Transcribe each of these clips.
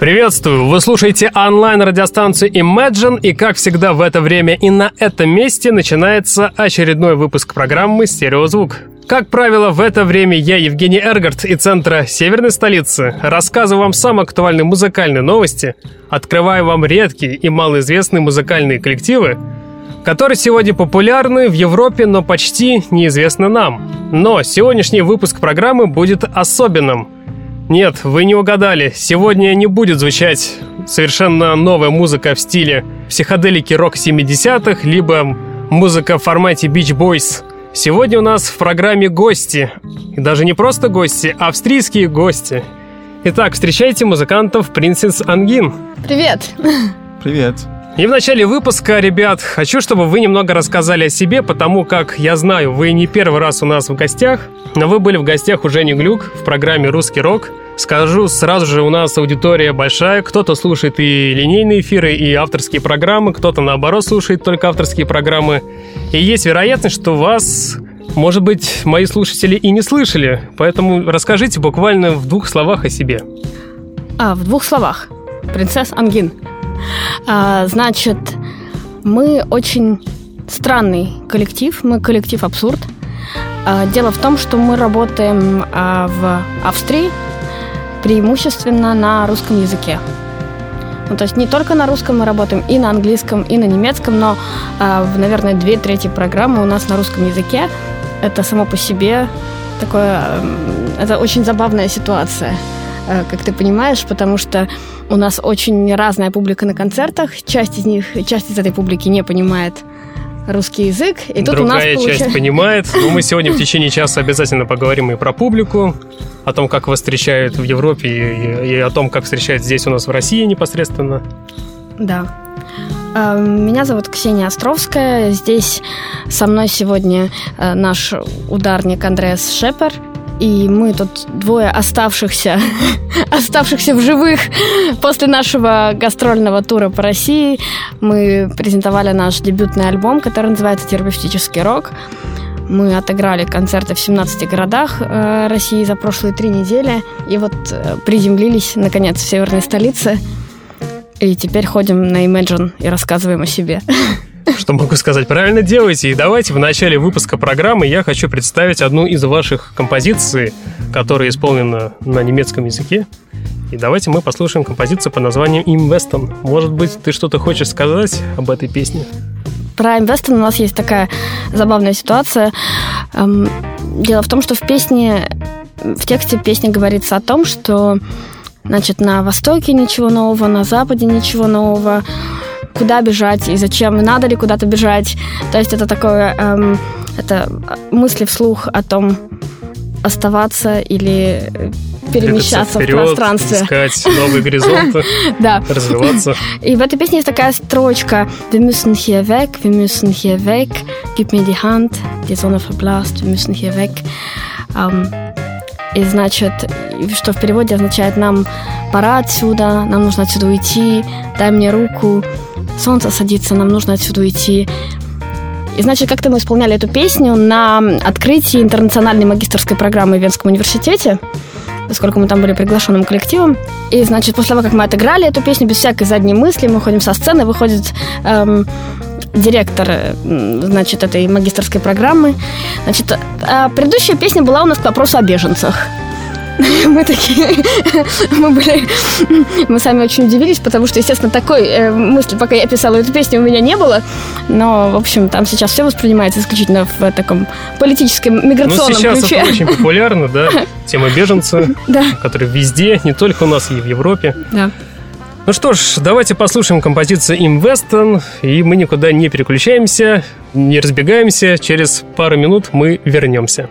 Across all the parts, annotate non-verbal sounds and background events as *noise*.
Приветствую! Вы слушаете онлайн-радиостанцию Imagine, и как всегда в это время и на этом месте начинается очередной выпуск программы «Стереозвук». Как правило, в это время я, Евгений Эргард, из центра северной столицы, рассказываю вам самые актуальные музыкальные новости, открываю вам редкие и малоизвестные музыкальные коллективы, которые сегодня популярны в Европе, но почти неизвестны нам. Но сегодняшний выпуск программы будет особенным – нет, вы не угадали. Сегодня не будет звучать совершенно новая музыка в стиле психоделики рок 70-х, либо музыка в формате Beach Boys. Сегодня у нас в программе гости. И даже не просто гости, а австрийские гости. Итак, встречайте музыкантов Принцесс Ангин. Привет! Привет. И в начале выпуска, ребят, хочу, чтобы вы немного рассказали о себе, потому как я знаю, вы не первый раз у нас в гостях, но вы были в гостях у Жени Глюк в программе «Русский рок». Скажу сразу же, у нас аудитория большая, кто-то слушает и линейные эфиры, и авторские программы, кто-то наоборот слушает только авторские программы. И есть вероятность, что вас, может быть, мои слушатели и не слышали, поэтому расскажите буквально в двух словах о себе. А, в двух словах. Принцесс Ангин. А, значит, мы очень странный коллектив, мы коллектив «Абсурд». А, дело в том, что мы работаем а, в Австрии, преимущественно на русском языке. Ну, то есть не только на русском мы работаем, и на английском, и на немецком, но, э, наверное, две трети программы у нас на русском языке. Это само по себе такое... Это очень забавная ситуация, как ты понимаешь, потому что у нас очень разная публика на концертах. Часть из них, часть из этой публики не понимает русский язык. И тут Другая у нас часть понимает. *laughs* Но мы сегодня в течение часа обязательно поговорим и про публику, о том, как вас встречают в Европе, и, и о том, как встречают здесь у нас в России непосредственно. Да. А, меня зовут Ксения Островская. Здесь со мной сегодня э, наш ударник Андреас Шепер – и мы тут двое оставшихся, *laughs* оставшихся в живых после нашего гастрольного тура по России. Мы презентовали наш дебютный альбом, который называется «Терапевтический рок». Мы отыграли концерты в 17 городах э, России за прошлые три недели. И вот э, приземлились, наконец, в северной столице. И теперь ходим на Imagine и рассказываем о себе. *laughs* Что могу сказать? Правильно делаете. И давайте в начале выпуска программы я хочу представить одну из ваших композиций, которая исполнена на немецком языке. И давайте мы послушаем композицию под названием «Инвестон». Может быть, ты что-то хочешь сказать об этой песне? Про Инвестон у нас есть такая забавная ситуация. Эм, дело в том, что в песне, в тексте песни говорится о том, что значит, на Востоке ничего нового, на Западе ничего нового, куда бежать и зачем, надо ли куда-то бежать. То есть это такое, эм, это мысли вслух о том, оставаться или перемещаться вперед, в пространстве. искать новые горизонты, *laughs* да. развиваться. И в этой песне есть такая строчка «Wir müssen hier weg, wir müssen hier weg, gib mir die Hand, die Sonne verblasst, wir müssen hier weg». Um, и значит, что в переводе означает «нам пора отсюда, нам нужно отсюда уйти, дай мне руку, солнце садится, нам нужно отсюда уйти». И значит, как-то мы исполняли эту песню на открытии интернациональной магистрской программы в Венском университете поскольку мы там были приглашенным коллективом. И, значит, после того, как мы отыграли эту песню, без всякой задней мысли, мы ходим со сцены, выходит эм, директор, значит, этой магистрской программы. Значит, а предыдущая песня была у нас к вопросу о беженцах. *laughs* Мы такие, *laughs* мы были, мы сами очень удивились, потому что, естественно, такой э, мысли, пока я писала эту песню, у меня не было. Но, в общем, там сейчас все воспринимается исключительно в таком политическом, миграционном ну, сейчас ключе. это очень популярно, да, *laughs* тема беженца, да. которые везде, не только у нас, и в Европе. Да. Ну что ж, давайте послушаем композицию Им Вестон, и мы никуда не переключаемся, не разбегаемся. Через пару минут мы вернемся.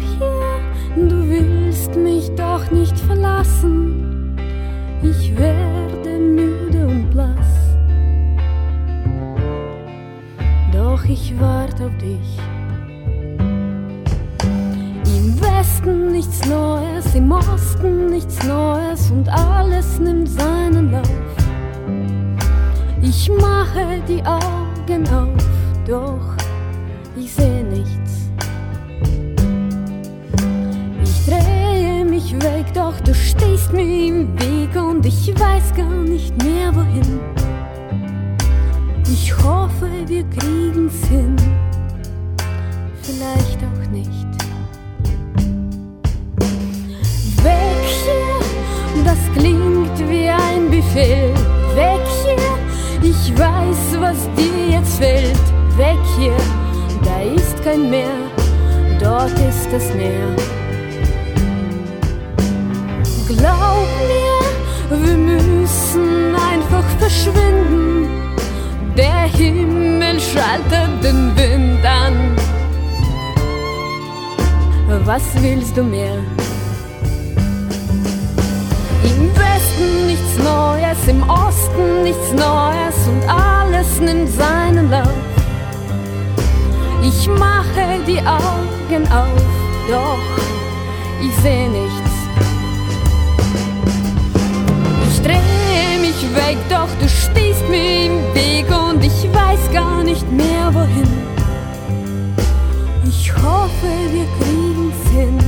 Papier, du willst mich doch nicht verlassen. Ich werde müde und blass. Doch ich warte auf dich. Im Westen nichts Neues, im Osten nichts Neues und alles nimmt seinen Lauf. Ich mache die Augen auf, doch ich sehe weg, doch du stehst mir im Weg und ich weiß gar nicht mehr wohin. Ich hoffe, wir kriegen's hin, vielleicht auch nicht. Weg hier, das klingt wie ein Befehl. Weg hier, ich weiß, was dir jetzt fehlt. Weg hier, da ist kein Meer, dort ist das Meer. Glaub mir, wir müssen einfach verschwinden. Der Himmel schaltet den Wind an. Was willst du mehr? Im Westen nichts Neues, im Osten nichts Neues und alles nimmt seinen Lauf. Ich mache die Augen auf, doch ich seh nicht. Weg, doch du stehst mir im Weg und ich weiß gar nicht mehr wohin. Ich hoffe, wir kriegen's hin,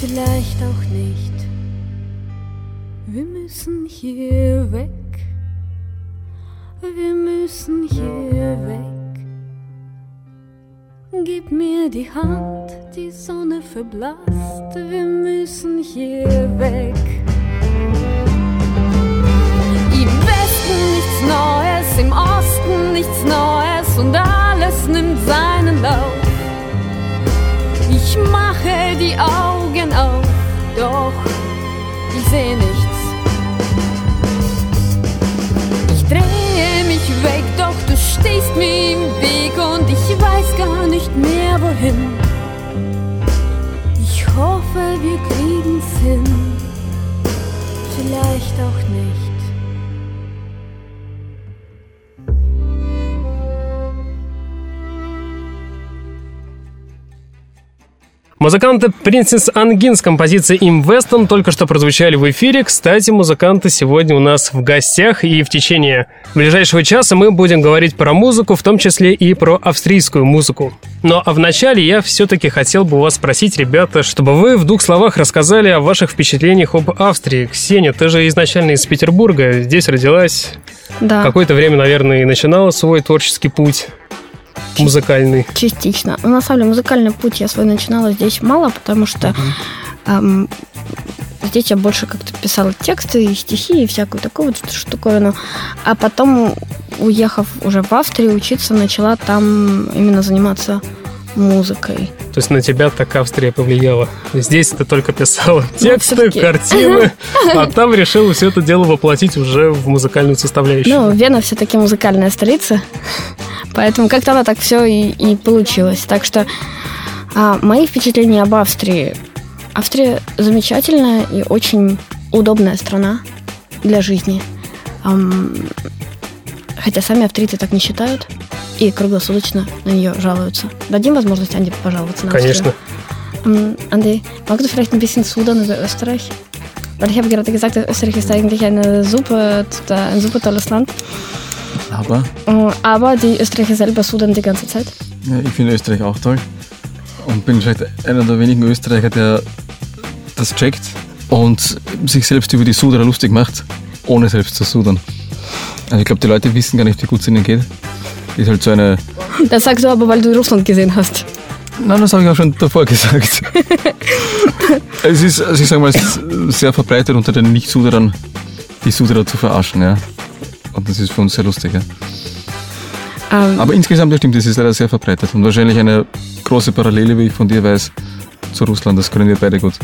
vielleicht auch nicht. Wir müssen hier weg, wir müssen hier weg. Gib mir die Hand, die Sonne verblasst, wir müssen hier weg. Neues, im Osten nichts Neues und alles nimmt seinen Lauf. Ich mache die Augen auf, doch ich sehe nichts. Ich drehe mich weg, doch du stehst mir im Weg und ich weiß gar nicht mehr wohin. Ich hoffe, wir kriegen's hin, vielleicht auch nicht. Музыканты Princess Ангин с композицией Им Вестон только что прозвучали в эфире. Кстати, музыканты сегодня у нас в гостях, и в течение ближайшего часа мы будем говорить про музыку, в том числе и про австрийскую музыку. Но а вначале я все-таки хотел бы у вас спросить, ребята, чтобы вы в двух словах рассказали о ваших впечатлениях об Австрии. Ксения, ты же изначально из Петербурга, здесь родилась. Да. Какое-то время, наверное, и начинала свой творческий путь музыкальный? Частично. Но ну, на самом деле музыкальный путь я свой начинала здесь мало, потому что эм, здесь я больше как-то писала тексты и стихи и всякую такую вот штуковину. А потом, уехав уже в Австрию учиться, начала там именно заниматься музыкой. То есть на тебя так Австрия повлияла. Здесь ты только писала ну, тексты, ну, картины, *laughs* а там решила все это дело воплотить уже в музыкальную составляющую. Ну, Вена все-таки музыкальная столица. Поэтому как-то оно так все и, и получилось. Так что а, мои впечатления об Австрии. Австрия замечательная и очень удобная страна для жизни. Хотя сами австрийцы так не считают и круглосуточно на нее жалуются. Дадим возможность Анде пожаловаться на Конечно. Австрию? Анди, magst du vielleicht ein bisschen Sudan über Österreich? Weil ich habe gerade gesagt, Österreich ist eigentlich eine super, ein super tolles Land. Aber? Äh, aber die Österreicher selber sudern die ganze Zeit. Ja, ich finde Österreich auch toll. Und bin vielleicht einer der wenigen Österreicher, der das checkt und sich selbst über die Suderer lustig macht. ohne selbst zu sudern. Also ich glaube, die Leute wissen gar nicht, wie gut es ihnen geht. Ist halt so eine. Das sagst du aber, weil du Russland gesehen hast. Nein, das habe ich auch schon davor *laughs* gesagt. es ist, also ich sage mal, es ist sehr verbreitet unter den Nicht-Suderern, die Suderer zu verarschen, ja. Und das ist für uns sehr lustig, ja. Ähm, Aber insgesamt, ja stimmt, das ist leider sehr verbreitet und wahrscheinlich eine große Parallele, wie ich von dir weiß, zu Руслан, das können wir beide gut.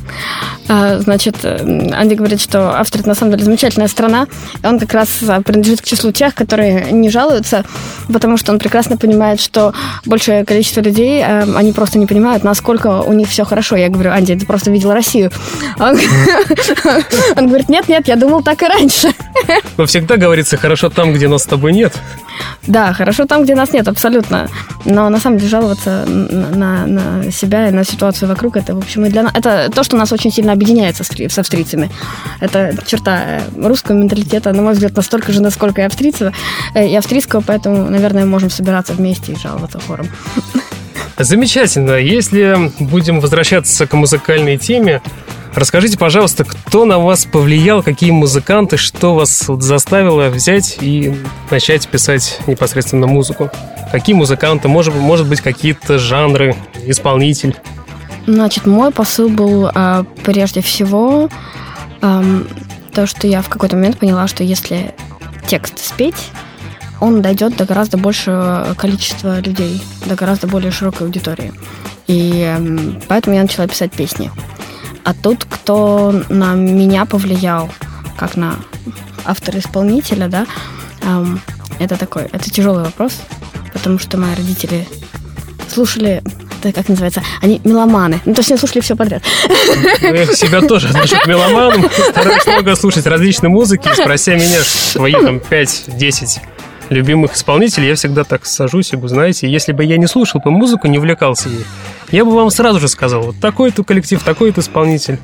А, Значит, Анди говорит, что Австрия на самом деле замечательная страна. И он как раз а, принадлежит к числу тех, которые не жалуются, потому что он прекрасно понимает, что большее количество людей, э, они просто не понимают, насколько у них все хорошо. Я говорю, Анди, ты просто видел Россию. Он, *laughs* он говорит, нет, нет, я думал так и раньше. Но всегда говорится хорошо там, где нас с тобой нет. Да, хорошо там, где нас нет, абсолютно. Но на самом деле жаловаться на, на, себя и на ситуацию вокруг, это, в общем, и для нас... Это то, что нас очень сильно объединяет со, с австрийцами. Это черта э, русского менталитета, на мой взгляд, настолько же, насколько и австрийского, э, и австрийского, поэтому, наверное, можем собираться вместе и жаловаться хором. Замечательно. Если будем возвращаться к музыкальной теме, Расскажите, пожалуйста, кто на вас повлиял, какие музыканты, что вас заставило взять и начать писать непосредственно музыку? Какие музыканты, может, может быть, какие-то жанры, исполнитель? Значит, мой посыл был э, прежде всего э, то, что я в какой-то момент поняла, что если текст спеть, он дойдет до гораздо большего количества людей, до гораздо более широкой аудитории. И поэтому я начала писать песни. А тут, кто на меня повлиял, как на автора-исполнителя, да, это такой, это тяжелый вопрос, потому что мои родители слушали это как называется, они меломаны. Ну, то есть они слушали все подряд. Ну, я себя тоже отношу к меломанам. Стараюсь много слушать различной музыки. Спрося меня свои там 5-10 любимых исполнителей, я всегда так сажусь и, вы знаете, если бы я не слушал бы музыку, не увлекался ей, я бы вам сразу же сказал, вот такой-то коллектив, такой-то исполнитель.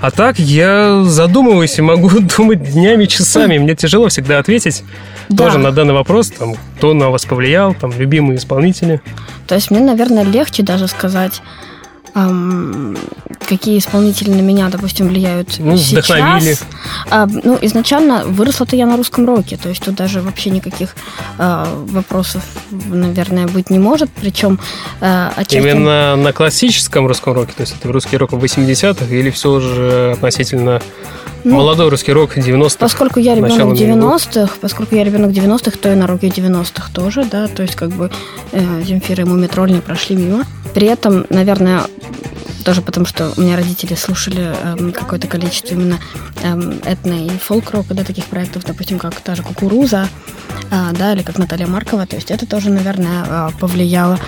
А так я задумываюсь и могу *laughs* думать днями, часами. Мне тяжело всегда ответить да. тоже на данный вопрос, там, кто на вас повлиял, там, любимые исполнители. То есть мне, наверное, легче даже сказать, эм, какие исполнители на меня, допустим, влияют ну, сейчас. Вдохновили. А, ну, изначально выросла-то я на русском роке, то есть тут даже вообще никаких э, вопросов, наверное, быть не может, причем э, отчасти... Именно на классическом русском роке, то есть это русский рок в 80-х или все же относительно ну, Молодой русский рок 90-х. Поскольку я ребенок 90-х, поскольку я ребенок 90-х, то и на роке 90-х тоже, да, то есть как бы э, Земфира и Мумитроль не прошли мимо. При этом, наверное, тоже потому, что у меня родители слушали э, какое-то количество именно э, этно и фолк-рока, да, таких проектов, допустим, как та же «Кукуруза», э, да, или как Наталья Маркова, то есть это тоже, наверное, э, повлияло.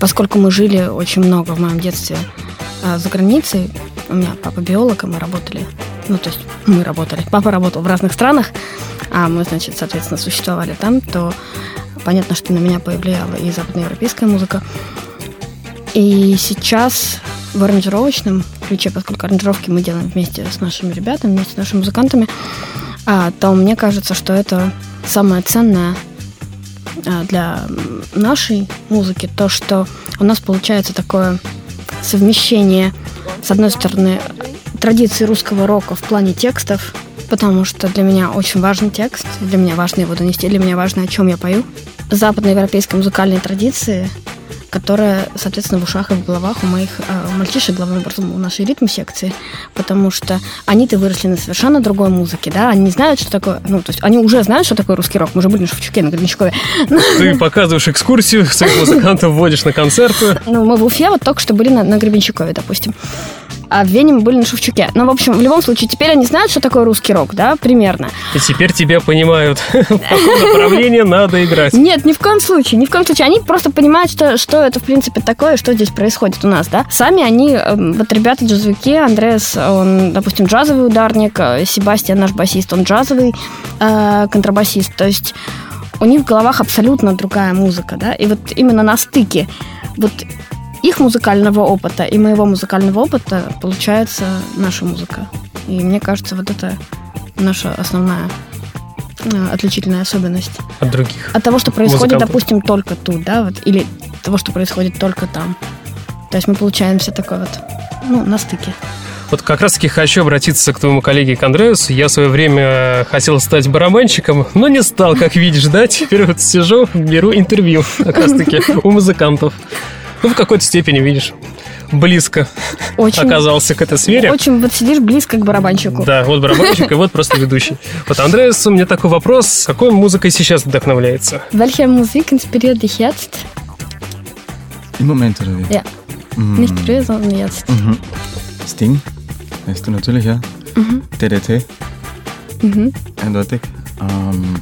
Поскольку мы жили очень много в моем детстве э, за границей, у меня папа биолог, и мы работали ну, то есть мы работали, папа работал в разных странах, а мы, значит, соответственно, существовали там, то понятно, что на меня повлияла и западноевропейская музыка. И сейчас в аранжировочном ключе, поскольку аранжировки мы делаем вместе с нашими ребятами, вместе с нашими музыкантами, а, то мне кажется, что это самое ценное а, для нашей музыки, то, что у нас получается такое совмещение, с одной стороны, традиции русского рока в плане текстов, потому что для меня очень важен текст, для меня важно его донести, для меня важно, о чем я пою. Западноевропейской музыкальной традиции, которая, соответственно, в ушах и в головах у моих э, мальчишек, главным образом, у нашей ритм-секции, потому что они-то выросли на совершенно другой музыке, да, они знают, что такое, ну, то есть они уже знают, что такое русский рок, мы уже были на Шевчуке, на Гребенщикове. Ты показываешь экскурсию, своих музыкантов вводишь на концерты. Ну, мы в Уфе вот только что были на, на Гребенщикове, допустим а в Вене мы были на Шевчуке. Ну, в общем, в любом случае, теперь они знают, что такое русский рок, да, примерно. И теперь тебя понимают, *laughs* в каком направлении надо играть. Нет, ни в коем случае, ни в коем случае. Они просто понимают, что, что это, в принципе, такое, что здесь происходит у нас, да. Сами они, эм, вот ребята джазовики, Андреас, он, допустим, джазовый ударник, э, Себастьян, наш басист, он джазовый э, контрабасист, то есть у них в головах абсолютно другая музыка, да, и вот именно на стыке вот их музыкального опыта и моего музыкального опыта получается наша музыка. И мне кажется, вот это наша основная э, отличительная особенность. От других. От того, что происходит, музыкантов. допустим, только тут, да, вот, или того, что происходит только там. То есть мы получаемся такой вот, ну, на стыке. Вот как раз таки хочу обратиться к твоему коллеге к Андреасу. Я в свое время хотел стать барабанщиком, но не стал, как видишь, да? Теперь вот сижу, беру интервью как раз таки у музыкантов. Ну, в какой-то степени, видишь, близко очень, оказался к этой сфере. Очень вот сидишь близко к барабанщику. Да, вот барабанщик и вот просто ведущий. Вот, Андреас, у меня такой вопрос. Какой музыкой сейчас вдохновляется? Welche Musik inspiriert dich jetzt? Im Moment, oder wie? Ja. Mm. Nicht früher, sondern jetzt. Mhm. Sting, weißt du natürlich, ja. Mhm. DDT. Mhm. Eindeutig. Ähm,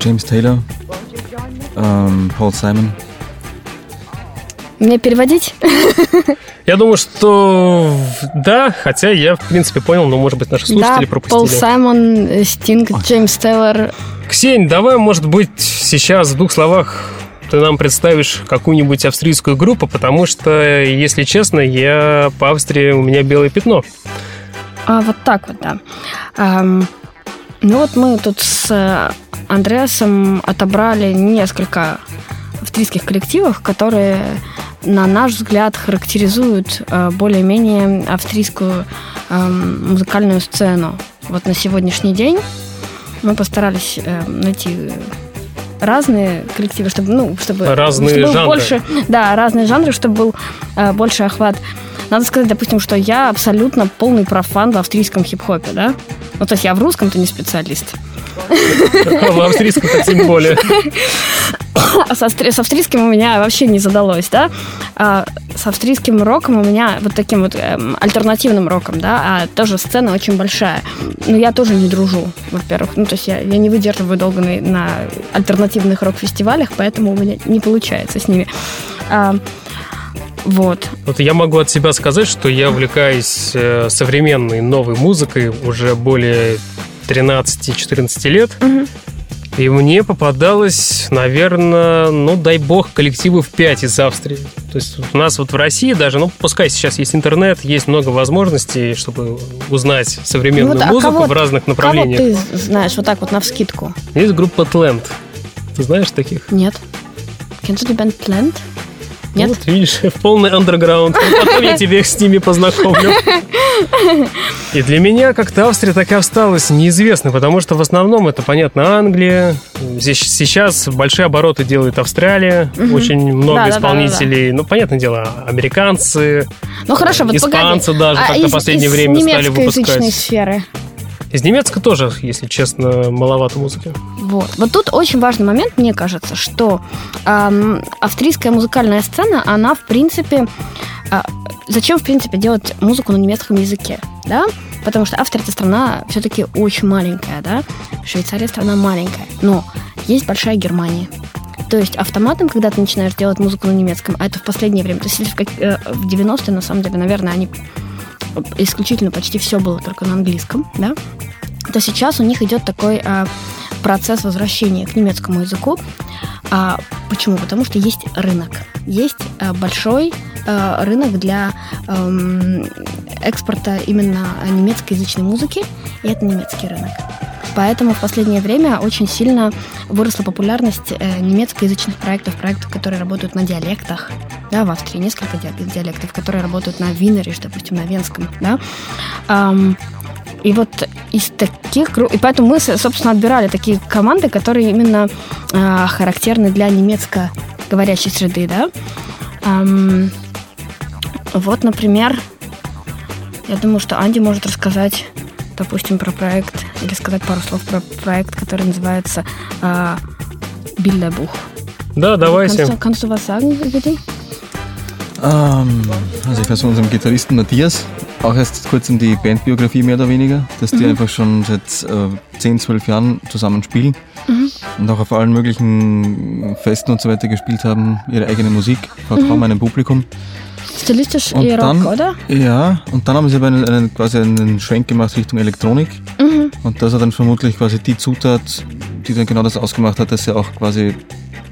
James Taylor. Ähm, Paul Simon. Мне переводить? Я думаю, что да, хотя я, в принципе, понял, но, может быть, наши слушатели да, пропустили. Пол Саймон, Стинг, Джеймс Тейлор. Ксень, давай, может быть, сейчас в двух словах ты нам представишь какую-нибудь австрийскую группу, потому что, если честно, я по Австрии, у меня белое пятно. А, вот так вот, да. Um, ну вот мы тут с Андреасом отобрали несколько австрийских коллективов, которые, на наш взгляд, характеризуют э, более-менее австрийскую э, музыкальную сцену. Вот на сегодняшний день мы постарались э, найти разные коллективы, чтобы, ну, чтобы, разные чтобы жанры. больше, да, разные жанры, чтобы был э, больше охват. Надо сказать, допустим, что я абсолютно полный профан в австрийском хип-хопе, да? Ну, то есть я в русском-то не специалист. В австрийском тем более. *laughs* *coughs* А с, австрийским у меня вообще не задалось, да. А с австрийским роком у меня вот таким вот эм, альтернативным роком, да, а тоже сцена очень большая. Но я тоже не дружу, во-первых. Ну, то есть я, я не выдерживаю долго на, на альтернативных рок-фестивалях, поэтому у меня не получается с ними. А, вот. Вот я могу от себя сказать, что я увлекаюсь э, современной новой музыкой уже более 13-14 лет. Угу. И мне попадалось, наверное, ну, дай бог, коллективов 5 из Австрии. То есть у нас вот в России даже, ну, пускай сейчас есть интернет, есть много возможностей, чтобы узнать современную ну, вот, а музыку кого, в разных направлениях. Кого ты знаешь вот так вот на вскидку? Есть группа Tlent. Ты знаешь таких? Нет. Kennst du die Band Tlent? Нет? Вот, видишь, *laughs* полный андерграунд. Потом я *laughs* тебе с ними познакомлю. *laughs* И для меня как-то Австрия так и осталась неизвестной, потому что в основном это, понятно, Англия. Здесь сейчас большие обороты делает Австралия. Угу. Очень много да, исполнителей. Да, да, ну, понятное дело, американцы. Ну, хорошо, вот Испанцы погоди. даже а как-то в последнее время стали выпускать. сферы? Из немецкого тоже, если честно, маловато музыки. Вот. Вот тут очень важный момент, мне кажется, что эм, австрийская музыкальная сцена, она, в принципе, э, зачем, в принципе, делать музыку на немецком языке, да? Потому что Австрия это страна все-таки очень маленькая, да? Швейцария страна маленькая, но есть большая Германия. То есть автоматом, когда ты начинаешь делать музыку на немецком, а это в последнее время, то есть в, э, в 90-е, на самом деле, наверное, они исключительно почти все было только на английском, да, то сейчас у них идет такой а, процесс возвращения к немецкому языку. А, почему? Потому что есть рынок. Есть а, большой а, рынок для а, экспорта именно немецкоязычной музыки, и это немецкий рынок. Поэтому в последнее время очень сильно выросла популярность э, немецкоязычных проектов, проектов, которые работают на диалектах. Да, в Австрии несколько диалектов, которые работают на винере, допустим, на венском. Да. И вот из таких. И поэтому мы, собственно, отбирали такие команды, которые именно э, характерны для немецко говорящей среды, да. Вот, например, я думаю, что Анди может рассказать, допустим, про проект, или сказать пару слов про проект, который называется э, Bilderbuch. Да, давайте. Kannst du, kannst du was sagen über die? Ähm, also ich weiß von unserem Gitarristen Matthias, auch erst kurz in die Bandbiografie mehr oder weniger, dass die mhm. einfach schon seit äh, 10, 12 Jahren zusammen spielen mhm. und auch auf allen möglichen Festen und so weiter gespielt haben, ihre eigene Musik, vor kaum mhm. einem Publikum. Stilistisch und eher dann, Rock, oder? Ja, und dann haben sie aber einen, einen, quasi einen Schwenk gemacht Richtung Elektronik. Mhm. Und das hat dann vermutlich quasi die Zutat, die dann genau das ausgemacht hat, dass sie auch quasi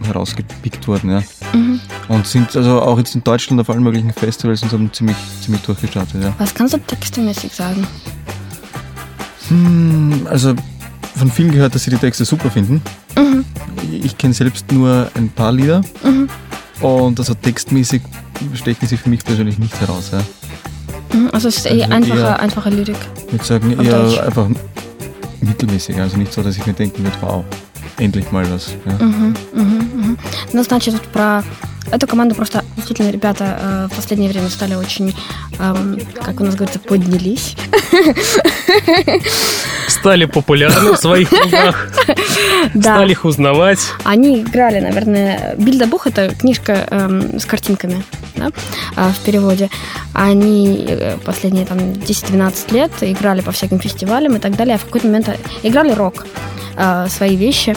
herausgepickt wurden. Ja. Mhm. Und sind also auch jetzt in Deutschland auf allen möglichen Festivals und haben ziemlich, ziemlich durchgestartet. Ja. Was kannst du textemäßig sagen? Hm, also von vielen gehört, dass sie die Texte super finden. Mhm. Ich kenne selbst nur ein paar Lieder. Mhm. Und also textmäßig stechen sie für mich persönlich nicht heraus. Ja. Also es ist also einfache, eher, einfache Lyrik. Ich würde sagen, eher Deutsch. einfach mittelmäßig. Also nicht so, dass ich mir denken würde, wow, endlich mal was. Ja. Угу, угу, угу. Ну, значит, про эту команду просто действительно ребята э, в последнее время стали очень, э, как у нас говорится, поднялись. Стали популярны в своих *laughs* кругах. Да. Стали их узнавать. Они играли, наверное... Бильдабух — это книжка э, с картинками да, э, в переводе. Они э, последние там 10-12 лет играли по всяким фестивалям и так далее. А в какой-то момент играли рок, э, свои вещи.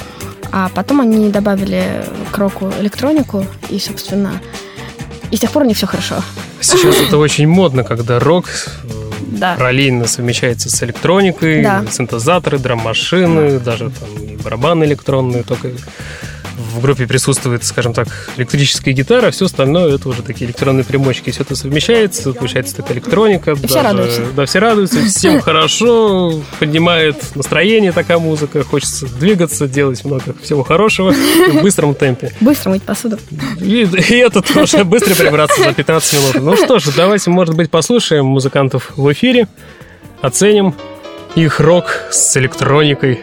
А потом они добавили к року электронику, и, собственно, и с тех пор у них все хорошо. Сейчас это очень модно, когда рок да. параллельно совмещается с электроникой, да. синтезаторы, драм-машины, да. даже там и барабаны электронные, только в группе присутствует, скажем так, электрическая гитара, все остальное это уже такие электронные примочки. Все это совмещается, получается такая электроника. И даже, все радуются. Да, все радуются, всем *laughs* хорошо, поднимает настроение такая музыка, хочется двигаться, делать много всего хорошего в быстром темпе. Быстро мыть посуду. И, и это тоже быстро прибраться за 15 минут. Ну что ж, давайте, может быть, послушаем музыкантов в эфире, оценим их рок с электроникой.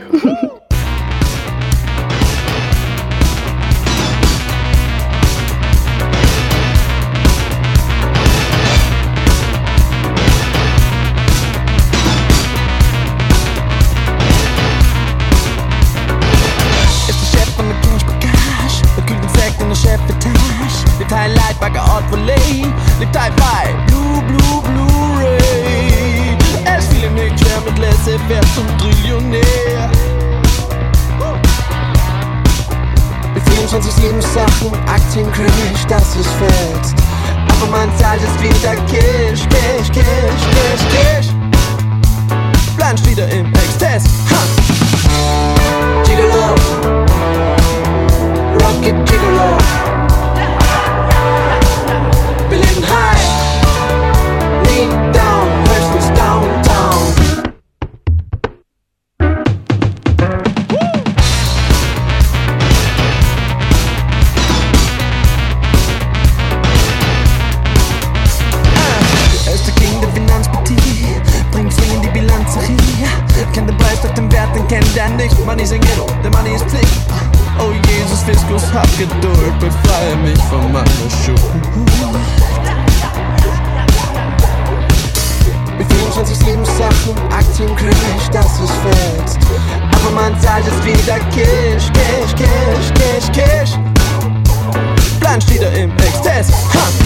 test. Huh.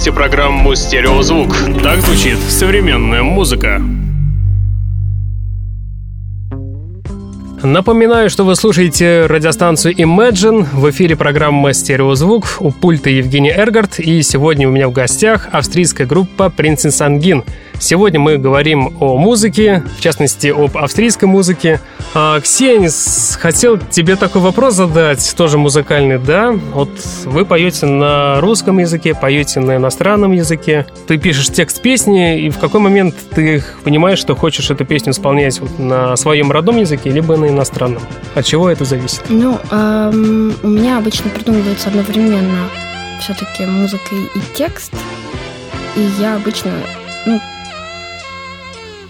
Слушаете программу «Стереозвук». Так звучит современная музыка. Напоминаю, что вы слушаете радиостанцию Imagine. В эфире программа «Стереозвук». У пульта Евгений Эргард. И сегодня у меня в гостях австрийская группа Принцесс Ангин. Сегодня мы говорим о музыке, в частности, об австрийской музыке. А, Ксения, хотел тебе такой вопрос задать, тоже музыкальный, да? Вот вы поете на русском языке, поете на иностранном языке. Ты пишешь текст песни, и в какой момент ты понимаешь, что хочешь эту песню исполнять вот на своем родном языке, либо на иностранном? От чего это зависит? Ну, эм, у меня обычно придумывается одновременно все-таки музыка и текст. И я обычно, ну,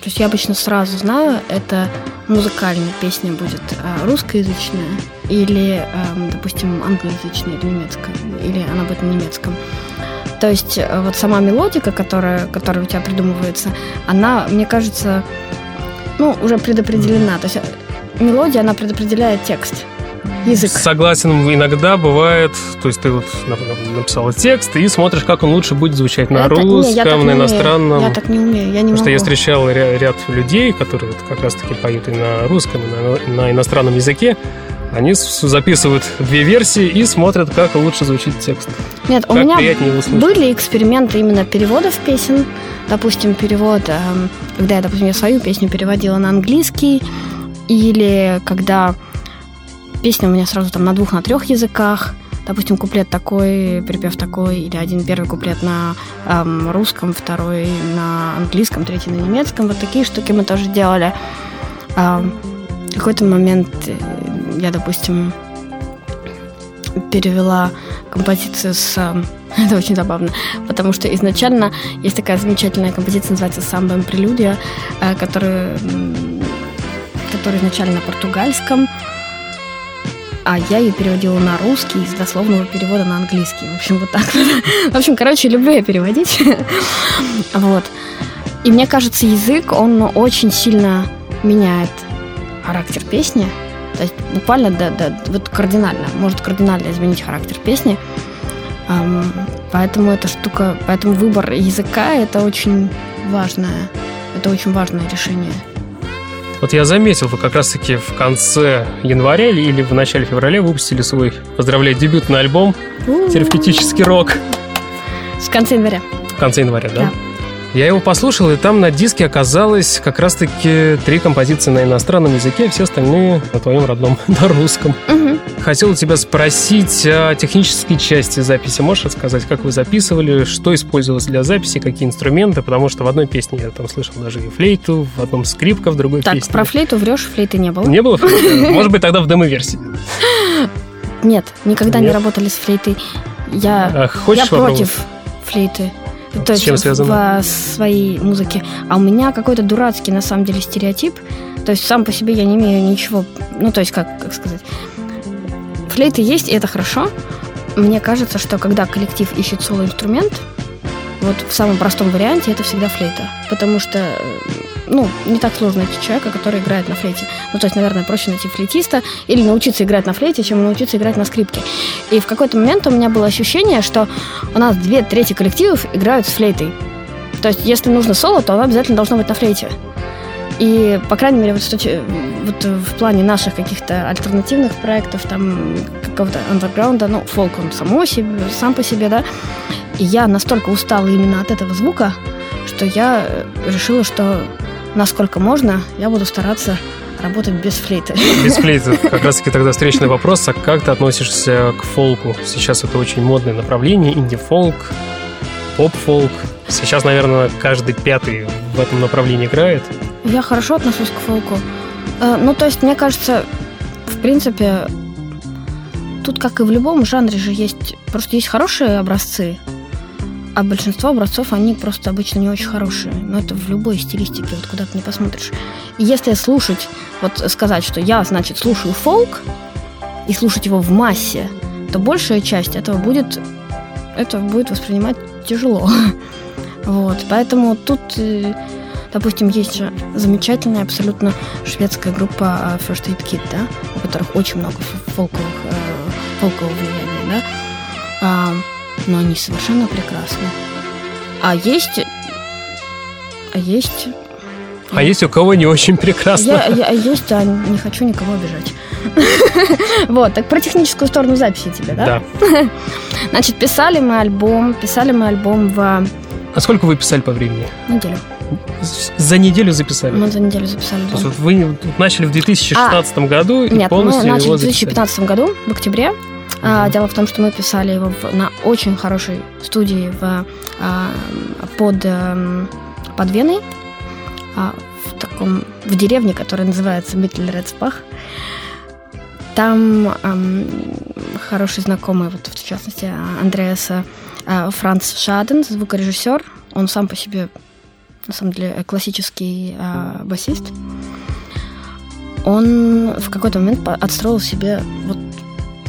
то есть я обычно сразу знаю, это музыкальная песня будет а, русскоязычная или, допустим, англоязычная или немецкая, или она будет на немецком. То есть э, вот сама мелодика, которая, которая у тебя придумывается, она, мне кажется, ну, уже предопределена. То есть э, мелодия, она предопределяет текст язык. Согласен, иногда бывает, то есть ты вот написала текст и смотришь, как он лучше будет звучать на это, русском, не, на иностранном. Я так не умею, я не Потому могу. что я встречал ряд людей, которые вот как раз-таки поют и на русском, и на, на иностранном языке. Они записывают две версии и смотрят, как лучше звучит текст. Нет, как у меня были эксперименты именно переводов песен. Допустим, перевод, эм, когда я, допустим, я свою песню переводила на английский, или когда Песня у меня сразу там на двух, на трех языках. Допустим, куплет такой, припев такой, или один первый куплет на эм, русском, второй на английском, третий на немецком. Вот такие штуки мы тоже делали. Эм, в какой-то момент э, я, допустим, перевела композицию с... *laughs* Это очень забавно, потому что изначально есть такая замечательная композиция, называется «Самбо прелюдия», э, которая, которая изначально на португальском, а я ее переводила на русский из дословного перевода на английский. В общем, вот так. *laughs* В общем, короче, люблю я переводить. *laughs* Вот. И мне кажется, язык, он очень сильно меняет характер песни. То есть буквально, да, да, вот кардинально, может кардинально изменить характер песни. Поэтому эта штука, поэтому выбор языка это очень важное, это очень важное решение. Вот я заметил, вы как раз-таки в конце января или в начале февраля выпустили свой, поздравляю, дебютный альбом «Терапевтический рок». В конце января. В конце января, да? Да. Я его послушал, и там на диске оказалось как раз-таки три композиции на иностранном языке, все остальные на твоем родном, *laughs* на русском. Угу. Хотел у тебя спросить о технической части записи. Можешь рассказать, как вы записывали, что использовалось для записи, какие инструменты? Потому что в одной песне я там слышал даже и флейту, в одном скрипка, в другой так, песне. Так, про флейту врешь, флейты не было. Не было *laughs* флейты? Может быть, тогда в демо-версии. Нет, никогда не работали с флейтой. Я, а я против флейты. То С чем связано? в своей музыке. А у меня какой-то дурацкий, на самом деле, стереотип. То есть сам по себе я не имею ничего... Ну, то есть, как, как сказать... Флейты есть, и это хорошо. Мне кажется, что когда коллектив ищет соло-инструмент, вот в самом простом варианте это всегда флейта. Потому что ну, не так сложно найти человека, который играет на флейте. Ну, то есть, наверное, проще найти флейтиста или научиться играть на флейте, чем научиться играть на скрипке. И в какой-то момент у меня было ощущение, что у нас две трети коллективов играют с флейтой. То есть, если нужно соло, то оно обязательно должно быть на флейте. И, по крайней мере, вот, вот в плане наших каких-то альтернативных проектов, там, какого-то андерграунда, ну, фолк он само себе, сам по себе, да, и я настолько устала именно от этого звука, что я решила, что насколько можно, я буду стараться работать без флейты. Без флейты. *laughs* Как раз таки тогда встречный вопрос, а как ты относишься к фолку? Сейчас это очень модное направление, инди-фолк, поп-фолк. Сейчас, наверное, каждый пятый в этом направлении играет. Я хорошо отношусь к фолку. Э, ну, то есть, мне кажется, в принципе, тут, как и в любом жанре же есть, просто есть хорошие образцы, а большинство образцов, они просто обычно не очень хорошие. Но это в любой стилистике, вот куда ты не посмотришь. Если слушать, вот сказать, что я, значит, слушаю фолк, и слушать его в массе, то большая часть этого будет, это будет воспринимать тяжело. *laughs* Вот, поэтому тут, э, допустим, есть замечательная абсолютно шведская группа э, First Aid Kit, да, у которых очень много фолковых, э, фолкового влияния, да, но они совершенно прекрасны. А есть... А есть... А есть у кого не очень прекрасно. Я, я, есть, а не хочу никого обижать. *laughs* Вот, так про техническую сторону записи тебе, да? Да. *laughs* Значит, писали мы альбом, писали мы альбом в... А сколько вы писали по времени? Неделю. за неделю записали? Мы за неделю записали, То есть вы начали в 2016 А, году и Нет, полностью мы начали в записали. 2015 году, в октябре. А, дело в том, что мы писали его на очень хорошей студии в, а, под, эм, под Веной, а, в таком в деревне, которая называется Миттельрецбах. Там ам, хороший знакомый, вот в частности Андреаса Франц Шаден, звукорежиссер. Он сам по себе, на самом деле, классический басист он в какой-то момент отстроил себе вот,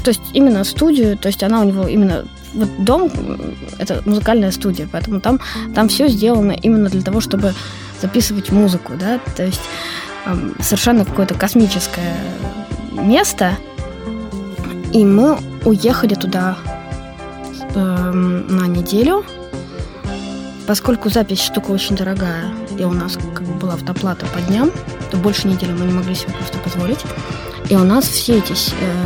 то есть именно студию, то есть она у него именно вот дом это музыкальная студия, поэтому там там все сделано именно для того, чтобы записывать музыку, да, то есть совершенно какое-то космическое место, и мы уехали туда эм, на неделю, поскольку запись штука очень дорогая, и у нас как бы была автоплата по дням, то больше недели мы не могли себе просто позволить. И у нас все эти, э,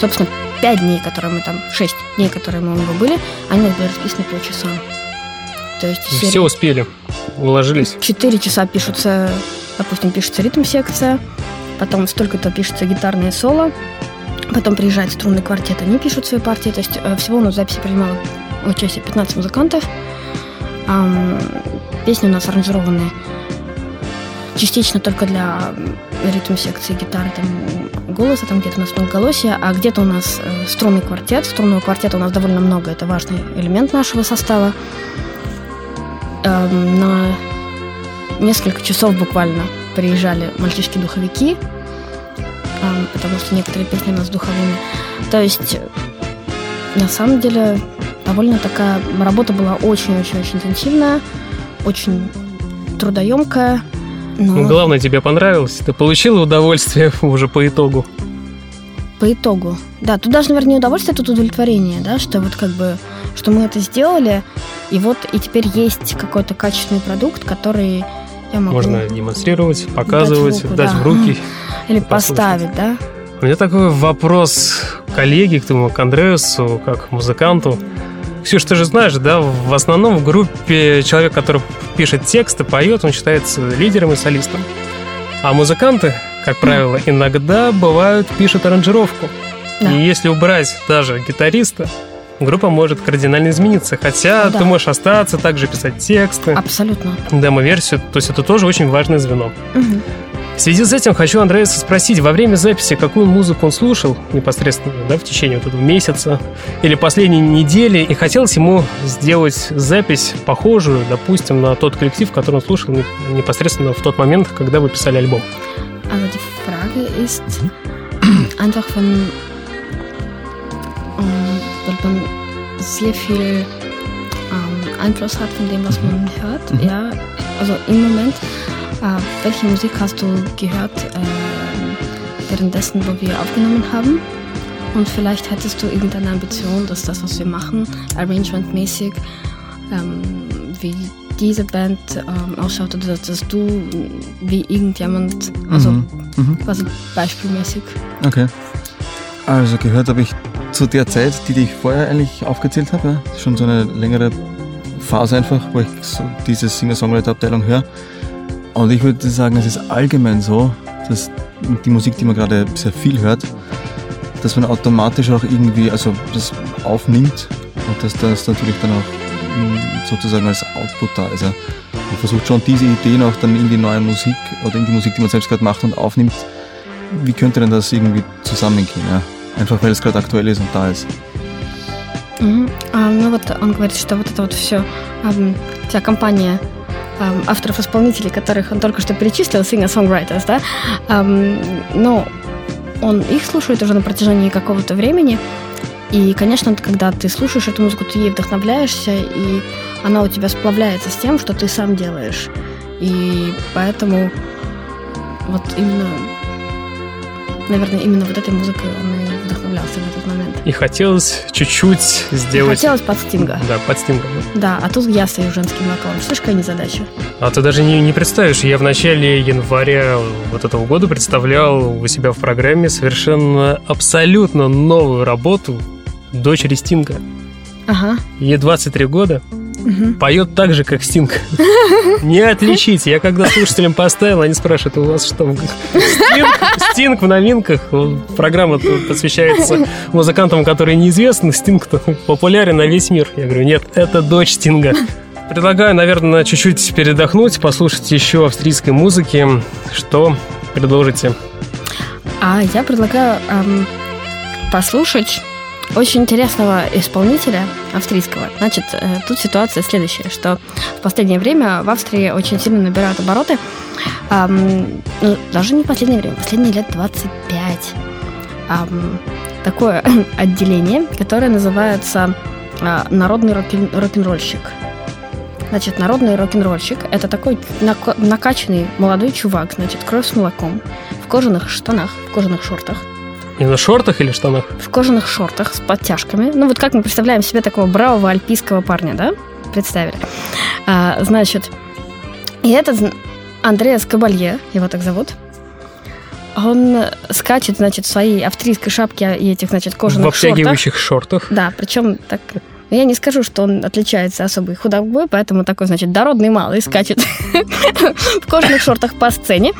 собственно, пять дней, которые мы там, шесть дней, которые мы у него были, они были расписаны по часам. То есть серия- Все успели, уложились. Четыре часа пишутся, допустим, пишется ритм-секция, потом столько-то пишется гитарное соло, потом приезжает струнный квартет, они пишут свои партии, то есть э, всего у нас в записи принимало участие 15 музыкантов. Песни у нас аранжированы частично только для ритм-секции гитары, там голоса, там где-то у нас многоголосие, а где-то у нас э, струнный квартет. Струнного квартета у нас довольно много, это важный элемент нашего состава. Эм, на несколько часов буквально приезжали мальчишки-духовики, эм, потому что некоторые песни у нас духовыми. То есть, э, на самом деле, довольно такая работа была очень-очень-очень интенсивная, очень трудоемкая. Но Ну, главное, тебе понравилось. Ты получила удовольствие *laughs* уже по итогу. по итогу. Да, тут даже, наверное, не удовольствие, тут удовлетворение, да, что вот как бы, что мы это сделали, и вот и теперь есть какой-то качественный продукт, который я могу Можно демонстрировать, показывать, руку, дать да. в руки. *laughs* или поставить, да. У меня такой вопрос коллеге, к тому, к Андреасу, как музыканту. Ксюш, ты же знаешь, да, в основном в группе человек, который пишет тексты, поет, он считается лидером и солистом. А музыканты, как правило, иногда бывают пишут аранжировку. Да. И если убрать даже гитариста, группа может кардинально измениться. Хотя Да. ты можешь остаться, также писать тексты, Абсолютно. демо-версию. То есть это тоже очень важное звено. Мгм. В связи с этим хочу Андреаса спросить, во время записи какую музыку он слушал непосредственно да, в течение вот этого месяца или последней недели, и хотелось ему сделать запись похожую, допустим, на тот коллектив, который он слушал не- непосредственно в тот момент, когда вы писали альбом. Also die Frage ist einfach, ähm, weil man sehr viel Einfluss hat von dem, was man hört. Ja, also im Moment, äh, welche Musik hast du gehört ähm, währenddessen, wo wir aufgenommen haben? Und vielleicht hättest du irgendeine Ambition, dass das, was wir machen, arrangementmäßig, ähm, wie diese Band ähm, ausschaut oder dass du wie irgendjemand, also Mhm. Mhm. quasi beispielmäßig. Okay. Also gehört habe ich zu der Zeit, die, die ich vorher eigentlich aufgezählt habe, ja, schon so eine längere Phase einfach, wo ich so diese Singer-Songwriter-Abteilung höre. Und ich würde sagen, es ist allgemein so, dass die Musik, die man gerade sehr viel hört, dass man automatisch auch irgendwie, also das aufnimmt und dass das natürlich dann auch mh, sozusagen als Output da ist. Ja. Man versucht schon diese Ideen auch dann in die neue Musik oder in die Musik, die man selbst gerade macht und aufnimmt, wie könnte denn das irgendwie zusammengehen? Ja? Einfach weil es gerade aktuell ist und da ist. Мгм. А, ну вот он говорит, что вот это вот все, вся компания ам, авторов-исполнителей, которых он только что перечислил, singer-songwriters, да, ам, ну, он их слушает уже на протяжении какого-то времени, и, конечно, когда ты слушаешь эту музыку, ты ей вдохновляешься, и она у тебя сплавляется с тем, что ты сам делаешь. И поэтому вот именно, наверное, именно вот этой музыкой он и вдохновлялся в этот момент. И хотелось чуть-чуть сделать... Хотелось под стинга. Да, под стингом. да. Да, а тут я стою женским вокалом. Слышь, какая незадача. А ты даже не, не представишь, я в начале января вот этого года представлял у себя в программе совершенно абсолютно новую работу дочери Стинга. Ага. Ей 23 года, Угу. Поет так же, как Стинг. *laughs* Не отличить. Я когда слушателям поставил, они спрашивают, у вас что? Стинг, Стинг в новинках. Программа посвящается музыкантам, которые неизвестны. Стинг популярен на весь мир. Я говорю, нет, это дочь Стинга. Предлагаю, наверное, чуть-чуть передохнуть, послушать еще австрийской музыки. Что предложите? А я предлагаю эм, послушать очень интересного исполнителя австрийского. Значит, э, тут ситуация следующая, что в последнее время в Австрии очень сильно набирают обороты. Эм, ну, даже не в последнее время, последние лет 25. Эм, такое *coughs* отделение, которое называется э, народный рок-н-ролльщик. Значит, народный рок-н-ролльщик – это такой накачанный молодой чувак, значит, кровь с молоком, в кожаных штанах, в кожаных шортах – и на шортах или штанах? В кожаных шортах с подтяжками. Ну вот как мы представляем себе такого бравого альпийского парня, да? Представили. А, значит, и этот Андреас Кабалье, его так зовут, он скачет, значит, в своей австрийской шапке и этих, значит, кожаных шортах. В обтягивающих шортах. Да, причем так... Я не скажу, что он отличается особой худобой, поэтому такой, значит, дородный малый скачет *laughs* в кожаных шортах по сцене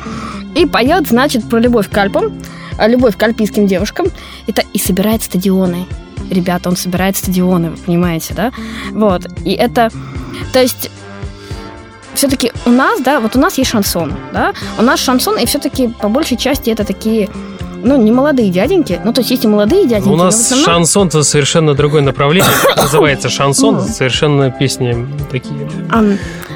и поет, значит, про любовь к Альпам, любовь к альпийским девушкам, это и собирает стадионы. Ребята, он собирает стадионы, вы понимаете, да? Вот. И это... То есть все-таки у нас, да, вот у нас есть шансон, да, у нас шансон, и все-таки по большей части это такие ну, не молодые дяденьки, ну, то есть есть и молодые дяденьки. У нас основном... шансон это совершенно другое направление, *coughs* называется шансон, ну. совершенно песни такие.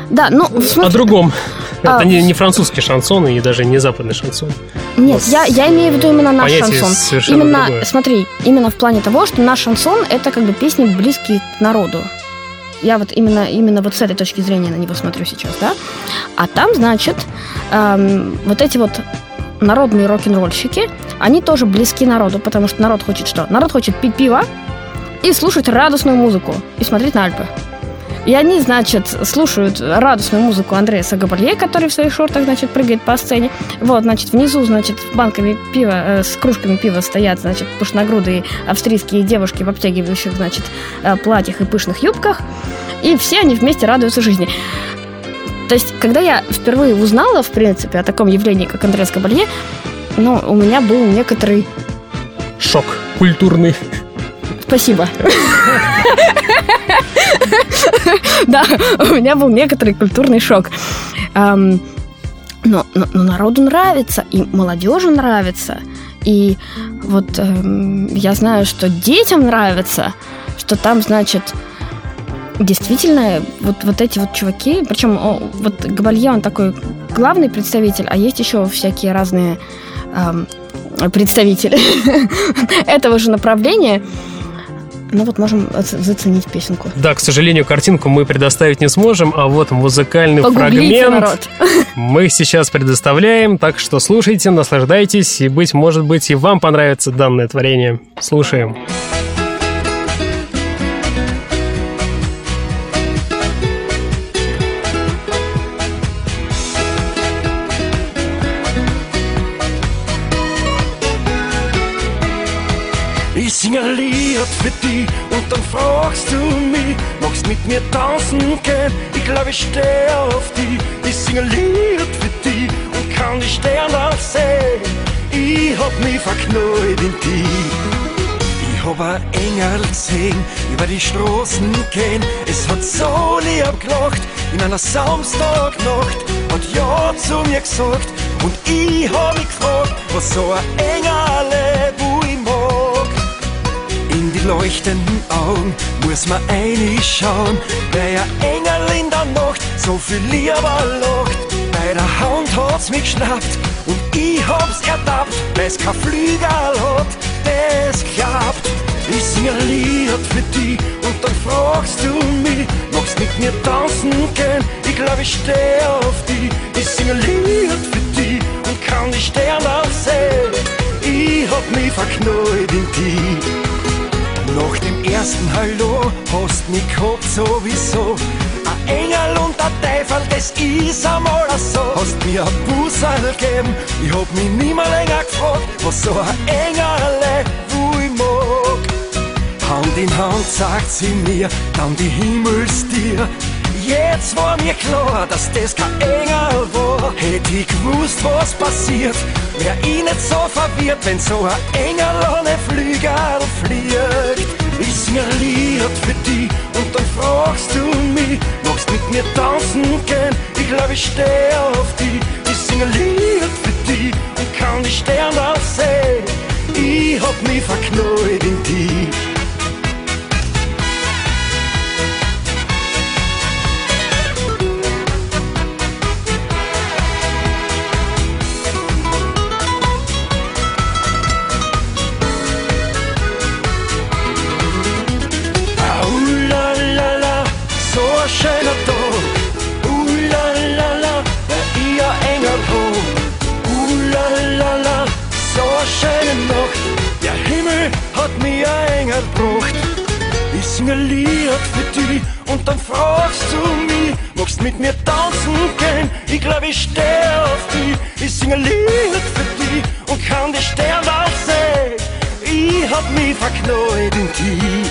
Да, ну, в смысле... О другом. Это а, не, не французский шансон и даже не западный шансон. Нет, я, я имею в виду именно наш шансон. Именно, другое. смотри, именно в плане того, что наш шансон это как бы песни близкие к народу. Я вот именно, именно вот с этой точки зрения на него смотрю сейчас, да. А там, значит, эм, вот эти вот народные рок-н-ролльщики, они тоже близки народу, потому что народ хочет что? Народ хочет пить пиво и слушать радостную музыку и смотреть на Альпы. И они, значит, слушают радостную музыку Андрея Сагабалье, который в своих шортах, значит, прыгает по сцене. Вот, значит, внизу, значит, банками пива, э, с кружками пива стоят, значит, пышногрудые австрийские девушки в обтягивающих, значит, э, платьях и пышных юбках. И все они вместе радуются жизни. То есть, когда я впервые узнала, в принципе, о таком явлении, как Андреас Кабалье, ну, у меня был некоторый... Шок культурный. Спасибо. *laughs* *laughs* Да, у меня был некоторый культурный шок. Но, но, но народу нравится, и молодежи нравится. И вот эм, я знаю, что детям нравится, что там, значит, действительно вот, вот эти вот чуваки, причем о, вот Габалье, он такой главный представитель, а есть еще всякие разные эм, представители *laughs* этого же направления ну вот можем заценить песенку. Да, к сожалению, картинку мы предоставить не сможем, а вот музыкальный Погуглите, фрагмент народ. *laughs* мы сейчас предоставляем, так что слушайте, наслаждайтесь, и быть может быть и вам понравится данное творение. Слушаем. Слушаем. Lied für dich und dann fragst du mich, magst mit mir tanzen gehen? Ich glaube, ich stehe auf dich. Ich sing ein Lied für dich und kann die Sterne sehen. Ich hab mich verknallt in dich. Ich hab ein Engel gesehen, über die Straßen gehen. Es hat so lieb gelacht, in einer Samstagnacht. Hat Ja zu mir gesagt und ich hab mich gefragt, was so ein Engel die leuchtenden Augen muss man reinschauen, weil ein Engel in der Nacht so viel lieber lacht. Bei der Hand hat's mich geschnappt und ich hab's ertappt, weil's kein Flügel hat, das klappt. Ich sing ein Lied für dich und dann fragst du mich, magst mit mir tanzen gehen? Ich glaub, ich steh auf dich. Ich sing ein Lied für dich und kann die Sterne sehen. Ich hab mich verknallt in dich. Nach dem ersten Hallo hast mich gehabt sowieso. Ein Engel und ein Teufel, das ist einmal so. Hast mir ein Busserl gegeben, ich hab mich nimmer länger gefragt, was so ein Engel wo ich mag. Hand in Hand sagt sie mir, dann die Himmelstier. Jetzt war mir klar, dass das kein Engel war. Hätte ich gewusst, was passiert, wär ich nicht so verwirrt, wenn so ein Engel ohne Flügel fliegt. Sing ein Lied für dich und dann fragst du mich, magst mit mir tanzen gehen? Ich glaub, ich steh auf. Ich sing ein Lied für dich und kann die Sterne sehen. Ich hab mich verknallt in dich. Gebracht. Ich sing ein Lied für dich und dann fragst du mich, magst mit mir tanzen gehen? Ich glaub, ich steh auf dich. Ich sing ein Lied für dich und kann die Sterne sehen. Ich hab mich verknallt in dich.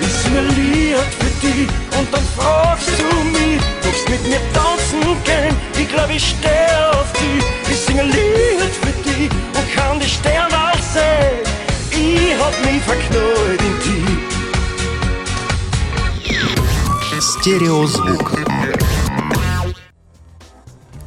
Ich sing ein Lied für dich und dann fragst du mich, magst mit mir tanzen gehen? Ich glaub, ich steh auf dich. Ich sing ein Lied für dich und kann die Sterne sehen. Hab mich verknallt in die. Стереозвук.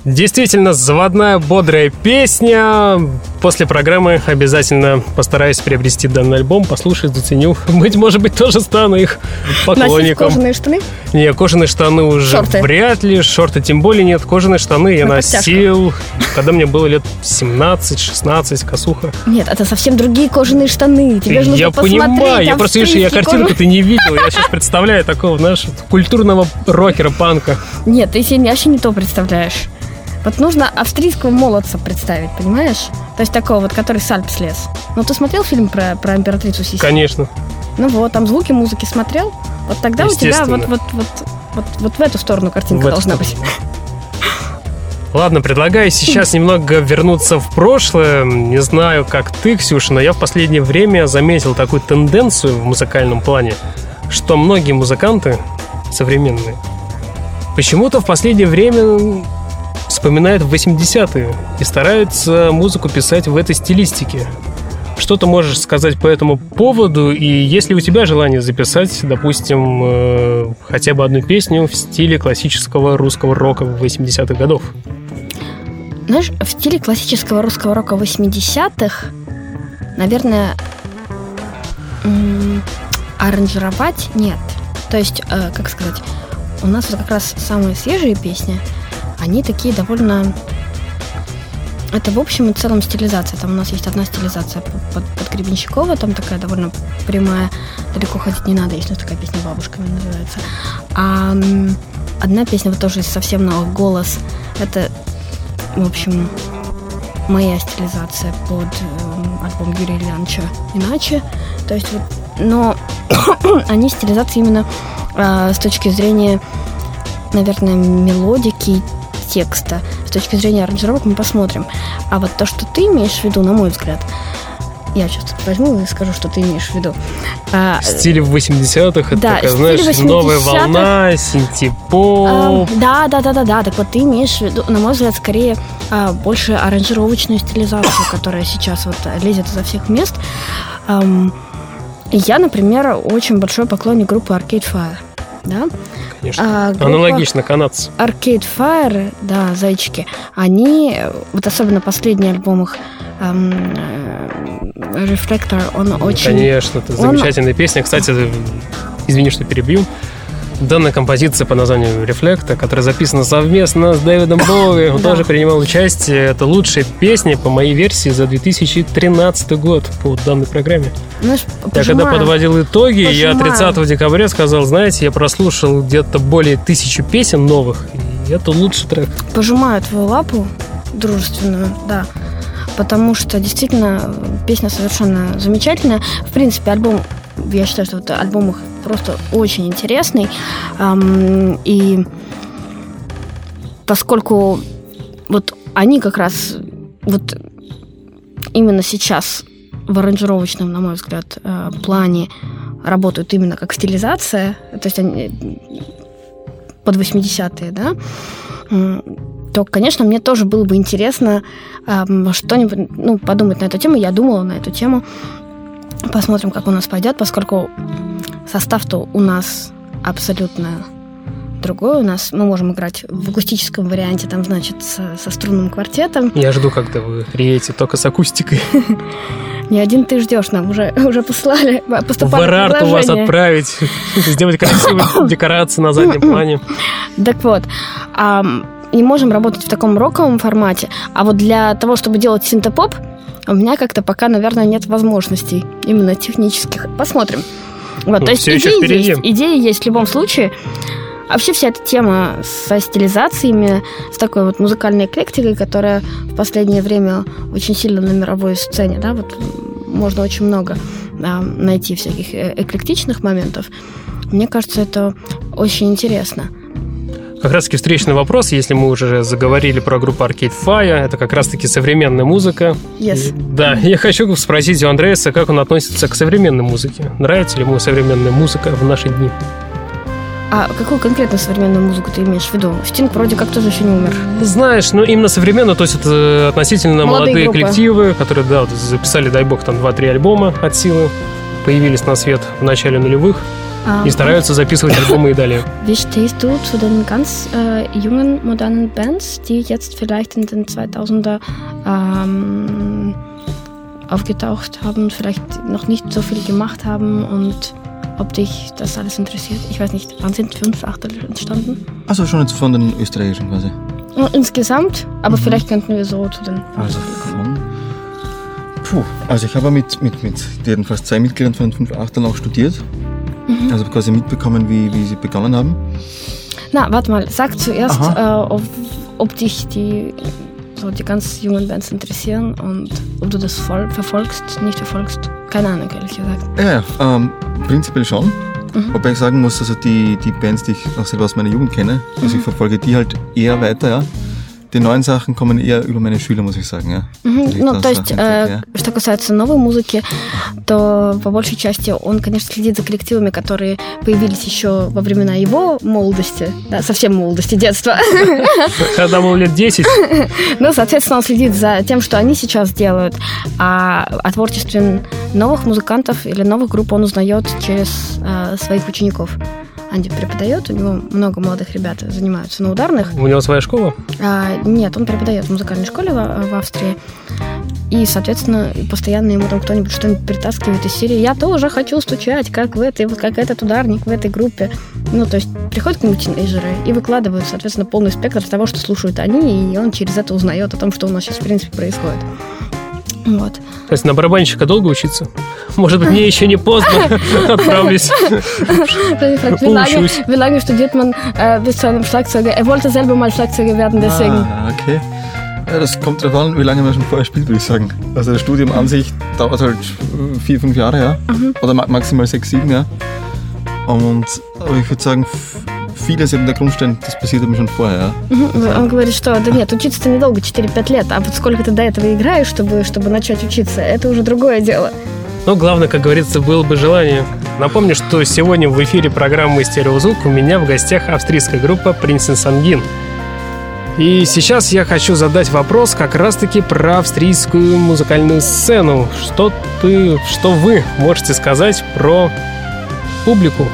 Действительно, заводная бодрая песня. После программы обязательно постараюсь приобрести данный альбом, послушать, заценю. *laughs* Быть, может быть, тоже стану их поклонником. Носить кожаные штаны? Не, кожаные штаны уже шорты. вряд ли, шорты тем более нет. Кожаные штаны я На носил, когда мне было лет 17-16, косуха. Нет, это совсем другие кожаные штаны. Тебе же я понимаю, я просто, видишь, я картинку ты не видел. Я сейчас представляю такого, знаешь, культурного рокера, панка. Нет, ты себе вообще не то представляешь. Вот нужно австрийского молодца представить, понимаешь? То есть такого вот, который с Альп слез. Ну, ты смотрел фильм про, про императрицу Сиси? Конечно. Ну вот, там звуки музыки смотрел. Вот тогда у тебя вот, вот, вот, вот, вот в эту сторону картинка в должна быть. Ладно, предлагаю сейчас *laughs* немного вернуться в прошлое. Не знаю, как ты, Ксюша, но я в последнее время заметил такую тенденцию в музыкальном плане, что многие музыканты современные почему-то в последнее время вспоминают 80-е и стараются музыку писать в этой стилистике. Что ты можешь сказать по этому поводу? И есть ли у тебя желание записать, допустим, э, хотя бы одну песню в стиле классического русского рока 80-х годов? Знаешь, в стиле классического русского рока 80-х, наверное, аранжировать нет. То есть, э, как сказать, у нас вот как раз самые свежие песни – они такие довольно... Это в общем и целом стилизация. Там у нас есть одна стилизация под, под Гребенщикова, там такая довольно прямая, далеко ходить не надо, если такая песня бабушками называется. А одна песня вот тоже совсем новых голос. Это, в общем, моя стилизация под э, альбом Юрия Ильяновича «Иначе». То есть вот, но *coughs* они стилизации именно э, с точки зрения, наверное, мелодики, текста. С точки зрения аранжировок мы посмотрим. А вот то, что ты имеешь в виду, на мой взгляд, я сейчас возьму и скажу, что ты имеешь в виду. А, в стиле 80-х, это да, такая, знаешь, новая волна, синтепоп. А, да, да, да, да, да. Так вот ты имеешь в виду, на мой взгляд, скорее а, больше аранжировочную стилизацию, которая сейчас вот лезет изо всех мест. Um, я, например, очень большой поклонник группы Arcade Fire. Да? конечно. А, Аналогично канадцы. Arcade Fire, да, зайчики, они, вот особенно последний альбом их, эм, Reflector, он очень... Конечно, это он... замечательная песня. Кстати, извини, что перебью. Данная композиция по названию «Рефлекта», которая записана совместно с Дэвидом Боуи, он тоже принимал участие. Это лучшая песня по моей версии за 2013 год по данной программе. Ну, я когда подводил итоги, я 30 декабря сказал, знаете, я прослушал где-то более тысячи песен новых, и это лучший трек. Пожимаю твою лапу дружественную, да потому что действительно песня совершенно замечательная. В принципе, альбом я считаю, что вот альбом их просто очень интересный. И поскольку вот они как раз вот именно сейчас в аранжировочном, на мой взгляд, э, плане работают именно как стилизация, то есть они под 80-е, да, то, конечно, мне тоже было бы интересно э, что-нибудь ну, подумать на эту тему. Я думала на эту тему. Посмотрим, как у нас пойдет, поскольку состав-то у нас абсолютно другой. У нас мы можем играть в акустическом варианте, там, значит, со, со струнным квартетом. Я жду, когда вы приедете только с акустикой. Не один ты ждешь, нам уже, уже послали, поступали В Эрарт вас отправить, *laughs* сделать красивые *coughs* декорации на заднем *coughs* плане. Так вот, не можем работать в таком роковом формате, а вот для того, чтобы делать синтепоп, у меня как-то пока, наверное, нет возможностей именно технических. Посмотрим. Вот, ну, то есть идеи есть, идеи есть в любом случае. Вообще вся эта тема со стилизациями, с такой вот музыкальной эклектикой, которая в последнее время очень сильно на мировой сцене, да, вот можно очень много а, найти всяких э, эклектичных моментов. Мне кажется, это очень интересно. Как раз таки встречный вопрос, если мы уже заговорили про группу Arcade Fire, это как раз таки современная музыка. Yes. Да, *laughs* я хочу спросить у Андреаса, как он относится к современной музыке. Нравится ли ему современная музыка в наши дни? А какую конкретно современную музыку ты имеешь в виду? Стинг вроде как тоже еще не умер. Знаешь, ну именно современно, то есть это относительно молодые, молодые коллективы, которые, да, вот, записали, дай бог, там 2-3 альбома от силы, появились на свет в начале нулевых. Ah, и стараются записывать альбомы и далее. Wie stehst du zu den ganz äh, jungen, modernen Bands, die jetzt vielleicht in den 2000er ähm, aufgetaucht haben, vielleicht noch nicht so viel gemacht haben und ob dich das alles interessiert. Ich weiß nicht, wann sind fünf Achtel entstanden? Also schon jetzt von den österreichischen quasi. Insgesamt, aber mhm. vielleicht könnten wir so zu den. Also von. Puh, also ich habe mit, mit, mit jedenfalls zwei Mitgliedern von den fünf Achtern auch studiert. Mhm. Also quasi mitbekommen, wie, wie sie begonnen haben. Na, warte mal, sag zuerst, äh, ob, ob dich die so die ganz jungen Bands interessieren und ob du das voll verfolgst, nicht verfolgst. Keine Ahnung, ehrlich gesagt. Ja, ja ähm, prinzipiell schon. Mhm. Wobei ich sagen muss, also die, die Bands, die ich auch selber aus meiner Jugend kenne, also mhm. ich verfolge die halt eher weiter, ja. Die neuen Sachen kommen eher über meine Schüler, muss ich sagen, ja. Ну, то есть, э, что касается новой музыки, то по большей части он, конечно, следит за коллективами, которые появились еще во времена его молодости, да, совсем молодости, детства. *laughs* Когда ему лет 10. Ну, соответственно, он следит за тем, что они сейчас делают, а о творчестве новых музыкантов или новых групп он узнает через э, своих учеников. Анди преподает, у него много молодых ребят занимаются на ударных. У него своя школа? А, нет, он преподает в музыкальной школе в, в Австрии. И, соответственно, постоянно ему там кто-нибудь что-нибудь притаскивает из серии «Я тоже хочу стучать, как в этой, вот как этот ударник в этой группе». Ну, то есть приходят к нему тинейджеры и выкладывают, соответственно, полный спектр того, что слушают они, и он через это узнает о том, что у нас сейчас, в принципе, происходит. Вот. То есть на барабанщика долго учиться? Может быть, мне еще не поздно, *laughs* отправлюсь. Wie lange studiert man äh, bis zu einem Schlagzeuger? Er wollte selber mal Schlagzeuger werden, deswegen. Ah, okay. Ja, das kommt darauf an, wie lange man schon vorher spielt, würde ich sagen. Also das Studium an sich dauert halt vier, fünf Jahre, ja. Mhm. Oder maximal sechs, sieben, ja. Und aber ich würde sagen, vieles eben der Grundstein, das passiert eben schon vorher. Ja? Он говорит, что да нет, учиться-то недолго, 4-5 лет, а вот сколько ты до этого играешь, чтобы, чтобы начать учиться, это уже другое дело. Но главное, как говорится, было бы желание. Напомню, что сегодня в эфире программы «Стереозвук» у меня в гостях австрийская группа «Принцесс Сангин». И сейчас я хочу задать вопрос как раз-таки про австрийскую музыкальную сцену. Что ты, что вы можете сказать про публику,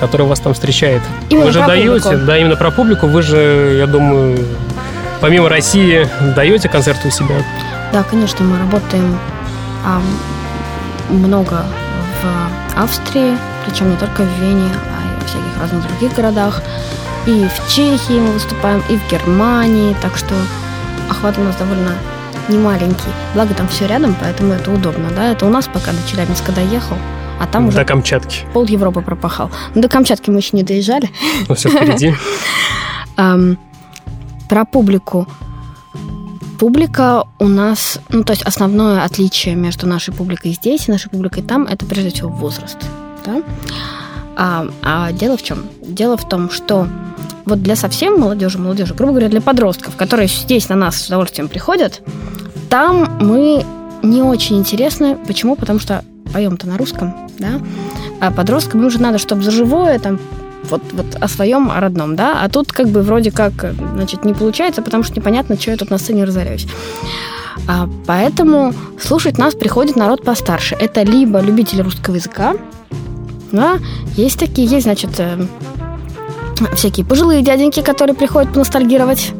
которая вас там встречает? Именно вы же даете, публику. да, именно про публику. Вы же, я думаю, помимо России даете концерты у себя? Да, конечно, мы работаем а, много в Австрии, причем не только в Вене, а и в всяких разных других городах. И в Чехии мы выступаем, и в Германии, так что охват у нас довольно не маленький. Благо там все рядом, поэтому это удобно, да. Это у нас пока до Челябинска доехал, а там уже... До Камчатки. Пол Европы пропахал. Но до Камчатки мы еще не доезжали. Ну, все впереди. *laughs* Про публику. Публика у нас, ну, то есть основное отличие между нашей публикой здесь и нашей публикой там, это прежде всего возраст. Да? А, а дело в чем? Дело в том, что вот для совсем молодежи, молодежи, грубо говоря, для подростков, которые здесь на нас с удовольствием приходят, там мы не очень интересны. Почему? Потому что поем-то на русском, да, А подросткам уже надо, чтобы за живое там вот, вот о своем, о родном, да, а тут как бы вроде как, значит, не получается, потому что непонятно, что я тут на сцене разоряюсь. А, поэтому слушать нас приходит народ постарше. Это либо любители русского языка, да, есть такие, есть, значит, э, всякие пожилые дяденьки, которые приходят поностальгировать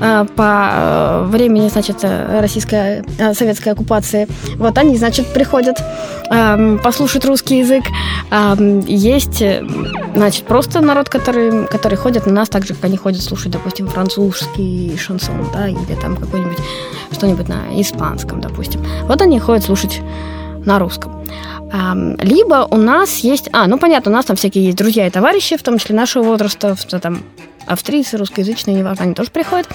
по э, времени, значит, э, российской, советской оккупации. Вот они, значит, приходят эм, послушать русский язык. Эм, есть, значит, просто народ, который, который ходит на нас так же, как они ходят слушать, допустим, французский шансон, да, или там какой-нибудь что-нибудь на испанском, допустим. Вот они ходят слушать на русском. Эм, либо у нас есть... А, ну понятно, у нас там всякие есть друзья и товарищи, в том числе нашего возраста, там австрийцы, русскоязычные, неважно, они тоже приходят.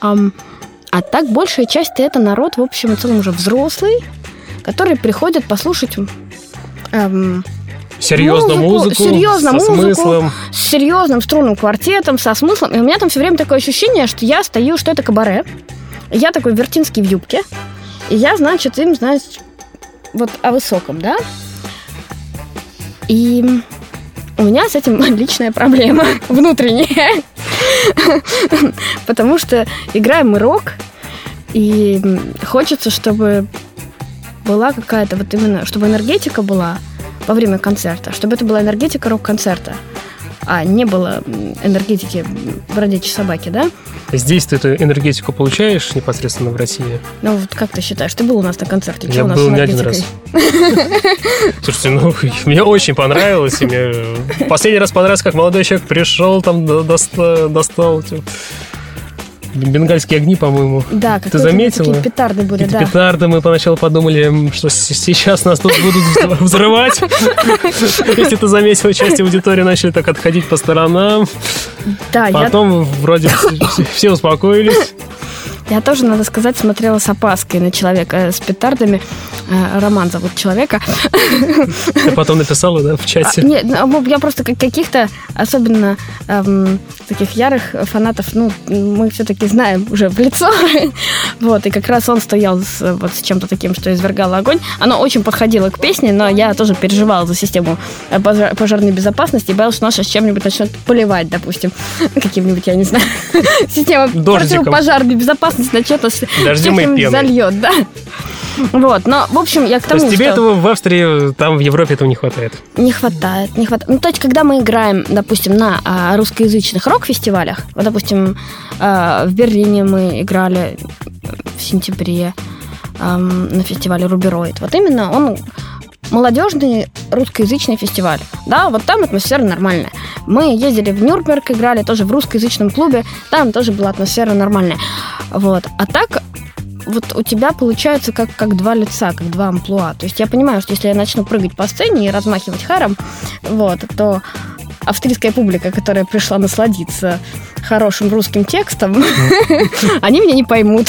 А так большая часть это народ, в общем и целом, уже взрослый, который приходит послушать эм, Серьезно музыку, музыку серьезно со музыку, смыслом. с серьезным струнным квартетом, со смыслом. И у меня там все время такое ощущение, что я стою, что это кабаре. Я такой вертинский в юбке. И я, значит, им, значит, вот о высоком, да? И у меня с этим *laughs* личная проблема *laughs* внутренняя. Потому что играем мы рок, и хочется, чтобы была какая-то вот именно, чтобы энергетика была во время концерта, чтобы это была энергетика рок-концерта а не было энергетики бродячей собаки, да? Здесь ты эту энергетику получаешь непосредственно в России? Ну, вот как ты считаешь? Ты был у нас на концерте? Я был не один раз. Слушайте, ну, *laughs* мне очень понравилось. Мне последний раз понравилось, как молодой человек пришел, там достал Бенгальские огни, по-моему. Да, ты заметила? Такие петарды были, да. петарды, мы поначалу подумали, что сейчас нас тут будут взрывать. Если ты заметила, часть аудитории начали так отходить по сторонам. Да, Потом вроде все успокоились. Я тоже, надо сказать, смотрела с опаской на человека э, с петардами. Э, Роман зовут человека. Ты потом написала, да, в чате? А, нет, ну, я просто каких-то особенно эм, таких ярых фанатов, ну, мы все-таки знаем уже в лицо. *laughs* вот, и как раз он стоял с, вот с чем-то таким, что извергало огонь. Оно очень подходило к песне, но я тоже переживала за систему э, пожарной безопасности и боялась, что нас сейчас чем-нибудь начнет поливать, допустим, *laughs* каким-нибудь, я не знаю, *laughs* система противопожарной безопасности сначала Дождем и пеной. зальет, да. Вот, но, в общем, я к тому, То есть тебе что... этого в Австрии, там в Европе этого не хватает? Не хватает, не хватает. Ну, то есть, когда мы играем, допустим, на а, русскоязычных рок-фестивалях, вот, допустим, а, в Берлине мы играли в сентябре а, на фестивале Рубероид. Вот именно он молодежный русскоязычный фестиваль. Да, вот там атмосфера нормальная. Мы ездили в Нюрнберг, играли тоже в русскоязычном клубе, там тоже была атмосфера нормальная. Вот. А так вот у тебя получается как, как два лица, как два амплуа. То есть я понимаю, что если я начну прыгать по сцене и размахивать харом, вот, то австрийская публика, которая пришла насладиться хорошим русским текстом, *laughs* они меня не поймут.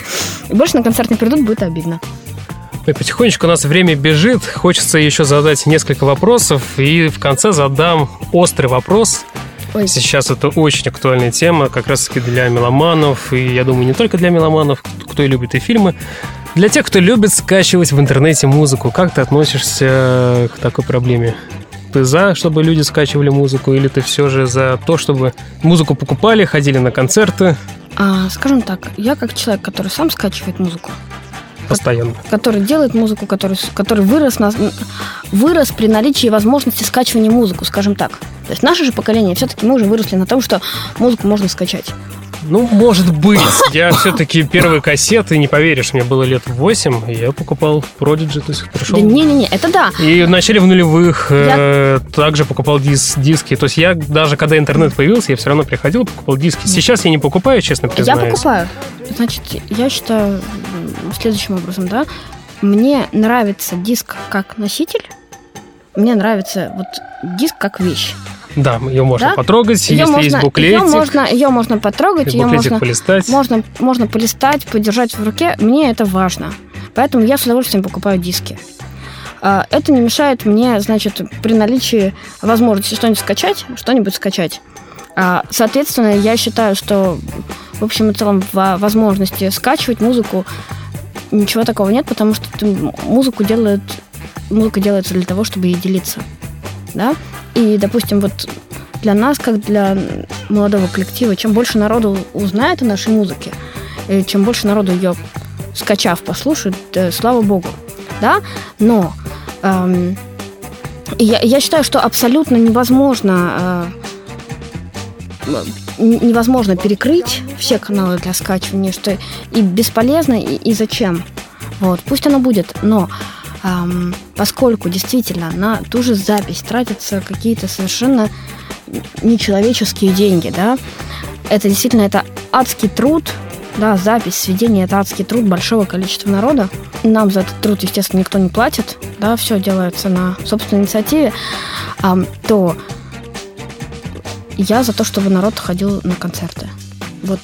*laughs* Больше на концерт не придут, будет обидно. И потихонечку у нас время бежит. Хочется еще задать несколько вопросов. И в конце задам острый вопрос. Ой. Сейчас это очень актуальная тема, как раз таки для меломанов. И я думаю, не только для меломанов, кто и любит и фильмы. Для тех, кто любит скачивать в интернете музыку, как ты относишься к такой проблеме? Ты за, чтобы люди скачивали музыку, или ты все же за то, чтобы музыку покупали, ходили на концерты? А, скажем так, я как человек, который сам скачивает музыку, постоянно. Который делает музыку, который, который вырос, на, вырос при наличии возможности скачивания музыку, скажем так. То есть наше же поколение, все-таки мы уже выросли на том, что музыку можно скачать. Ну, может быть. Я все-таки первые кассеты, не поверишь, мне было лет 8, я покупал Prodigy, то есть пришел. Да не-не-не, это да. И вначале в нулевых я... э, также покупал дис диски. То есть я даже когда интернет появился, я все равно приходил, покупал диски. Сейчас я не покупаю, честно признаюсь. Я покупаю. Значит, я считаю следующим образом, да. Мне нравится диск как носитель, мне нравится вот диск как вещь. Да, ее можно да? потрогать, ее если можно, есть буклетик. Ее можно, ее можно потрогать, ее можно, полистать. Можно, можно полистать, подержать в руке. Мне это важно. Поэтому я с удовольствием покупаю диски. А, это не мешает мне, значит, при наличии возможности что-нибудь скачать, что-нибудь скачать. А, соответственно, я считаю, что в общем и целом в возможности скачивать музыку ничего такого нет, потому что музыку делают музыка делается для того, чтобы ей делиться. Да? И, допустим, вот для нас, как для молодого коллектива, чем больше народу узнает о нашей музыке, и чем больше народу ее скачав послушает, э, слава богу. Да? Но эм, я, я считаю, что абсолютно невозможно э, невозможно перекрыть все каналы для скачивания, что и бесполезно, и, и зачем. Вот, пусть оно будет, но поскольку действительно на ту же запись тратятся какие-то совершенно нечеловеческие деньги, да, это действительно это адский труд, да, запись, сведение – это адский труд большого количества народа. Нам за этот труд, естественно, никто не платит, да, все делается на собственной инициативе, а, то я за то, чтобы народ ходил на концерты. Вот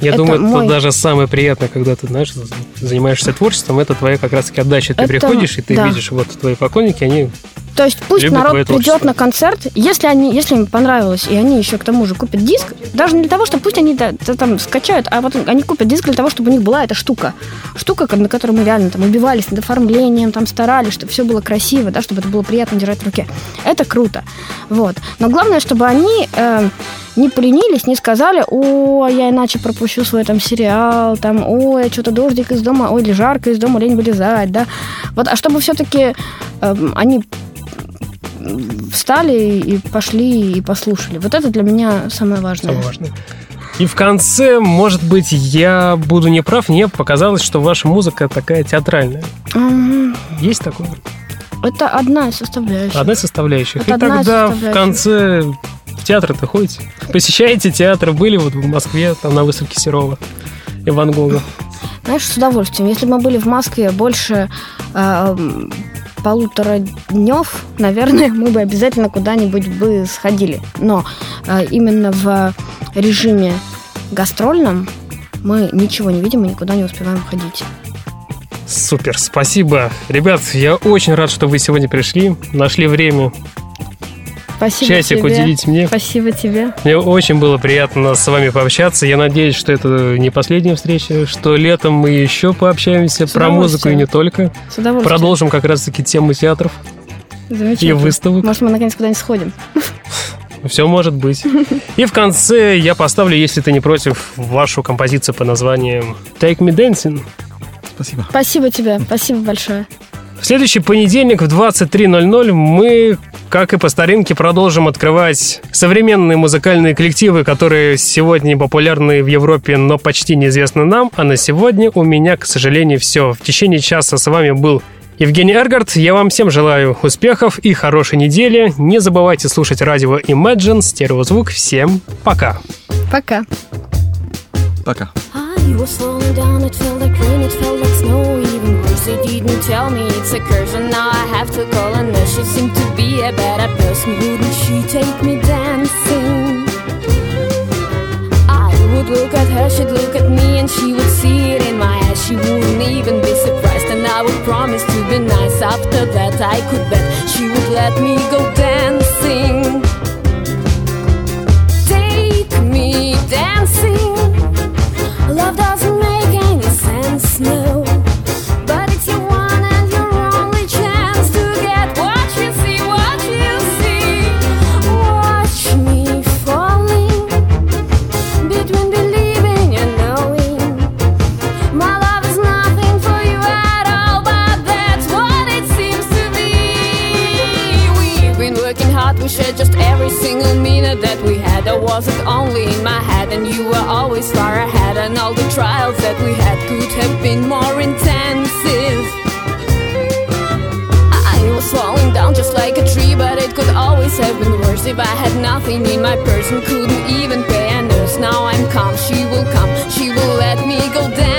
я это думаю, мой... это даже самое приятное, когда ты, знаешь, занимаешься творчеством, это твоя как раз-таки отдача. Ты это... приходишь, и ты да. видишь, вот твои поклонники, они то есть пусть Любит народ придет на концерт, если они, если им понравилось, и они еще к тому же купят диск, даже не для того, чтобы пусть они да, там скачают, а вот они купят диск для того, чтобы у них была эта штука. Штука, на которой мы реально там убивались над оформлением, там старались, чтобы все было красиво, да, чтобы это было приятно держать в руке. Это круто. Вот. Но главное, чтобы они э, не поленились, не сказали, о, я иначе пропущу свой там сериал, там, ой, что-то дождик из дома, ой, или жарко из дома, лень вылезать, да. Вот, а чтобы все-таки э, они встали и пошли и послушали. Вот это для меня самое важное. Самое важное. И в конце, может быть, я буду неправ, мне показалось, что ваша музыка такая театральная. Mm. Есть такое? Это одна из составляющих. Одна из составляющих. Это и тогда в конце в театр-то ходите? Посещаете театр? Были вот в Москве, там на выставке Серова и Ван Гога? Знаешь, с удовольствием. Если бы мы были в Москве больше э, полутора днев, наверное, мы бы обязательно куда-нибудь бы сходили. Но э, именно в режиме гастрольном мы ничего не видим и никуда не успеваем ходить. Супер, спасибо. Ребят, я очень рад, что вы сегодня пришли, нашли время Спасибо Часик тебе. уделить мне. Спасибо тебе. Мне очень было приятно с вами пообщаться. Я надеюсь, что это не последняя встреча, что летом мы еще пообщаемся про музыку и не только. С удовольствием. Продолжим как раз-таки тему театров и выставок. Может, мы наконец куда-нибудь сходим. *laughs* Все может быть. *laughs* И в конце я поставлю, если ты не против, вашу композицию по названию Take Me Dancing. Спасибо. Спасибо тебе. Спасибо большое. В следующий понедельник в 23.00 мы, как и по старинке, продолжим открывать современные музыкальные коллективы, которые сегодня популярны в Европе, но почти неизвестны нам. А на сегодня у меня, к сожалению, все. В течение часа с вами был Евгений Эргард, я вам всем желаю успехов и хорошей недели. Не забывайте слушать радио Imagine, стереозвук. Всем пока. Пока. Пока. They didn't tell me it's a curse, and now I have to call a nurse. She seemed to be a better person. Wouldn't she take me dancing? I would look at her, she'd look at me, and she would see it in my eyes. She wouldn't even be surprised, and I would promise to be nice. After that, I could bet she would let me go dancing. snow. No. wasn't only in my head, and you were always far ahead. And all the trials that we had could have been more intensive. I was falling down just like a tree, but it could always have been worse if I had nothing in my person. Couldn't even pay a nurse. Now I'm calm, she will come, she will let me go dancing.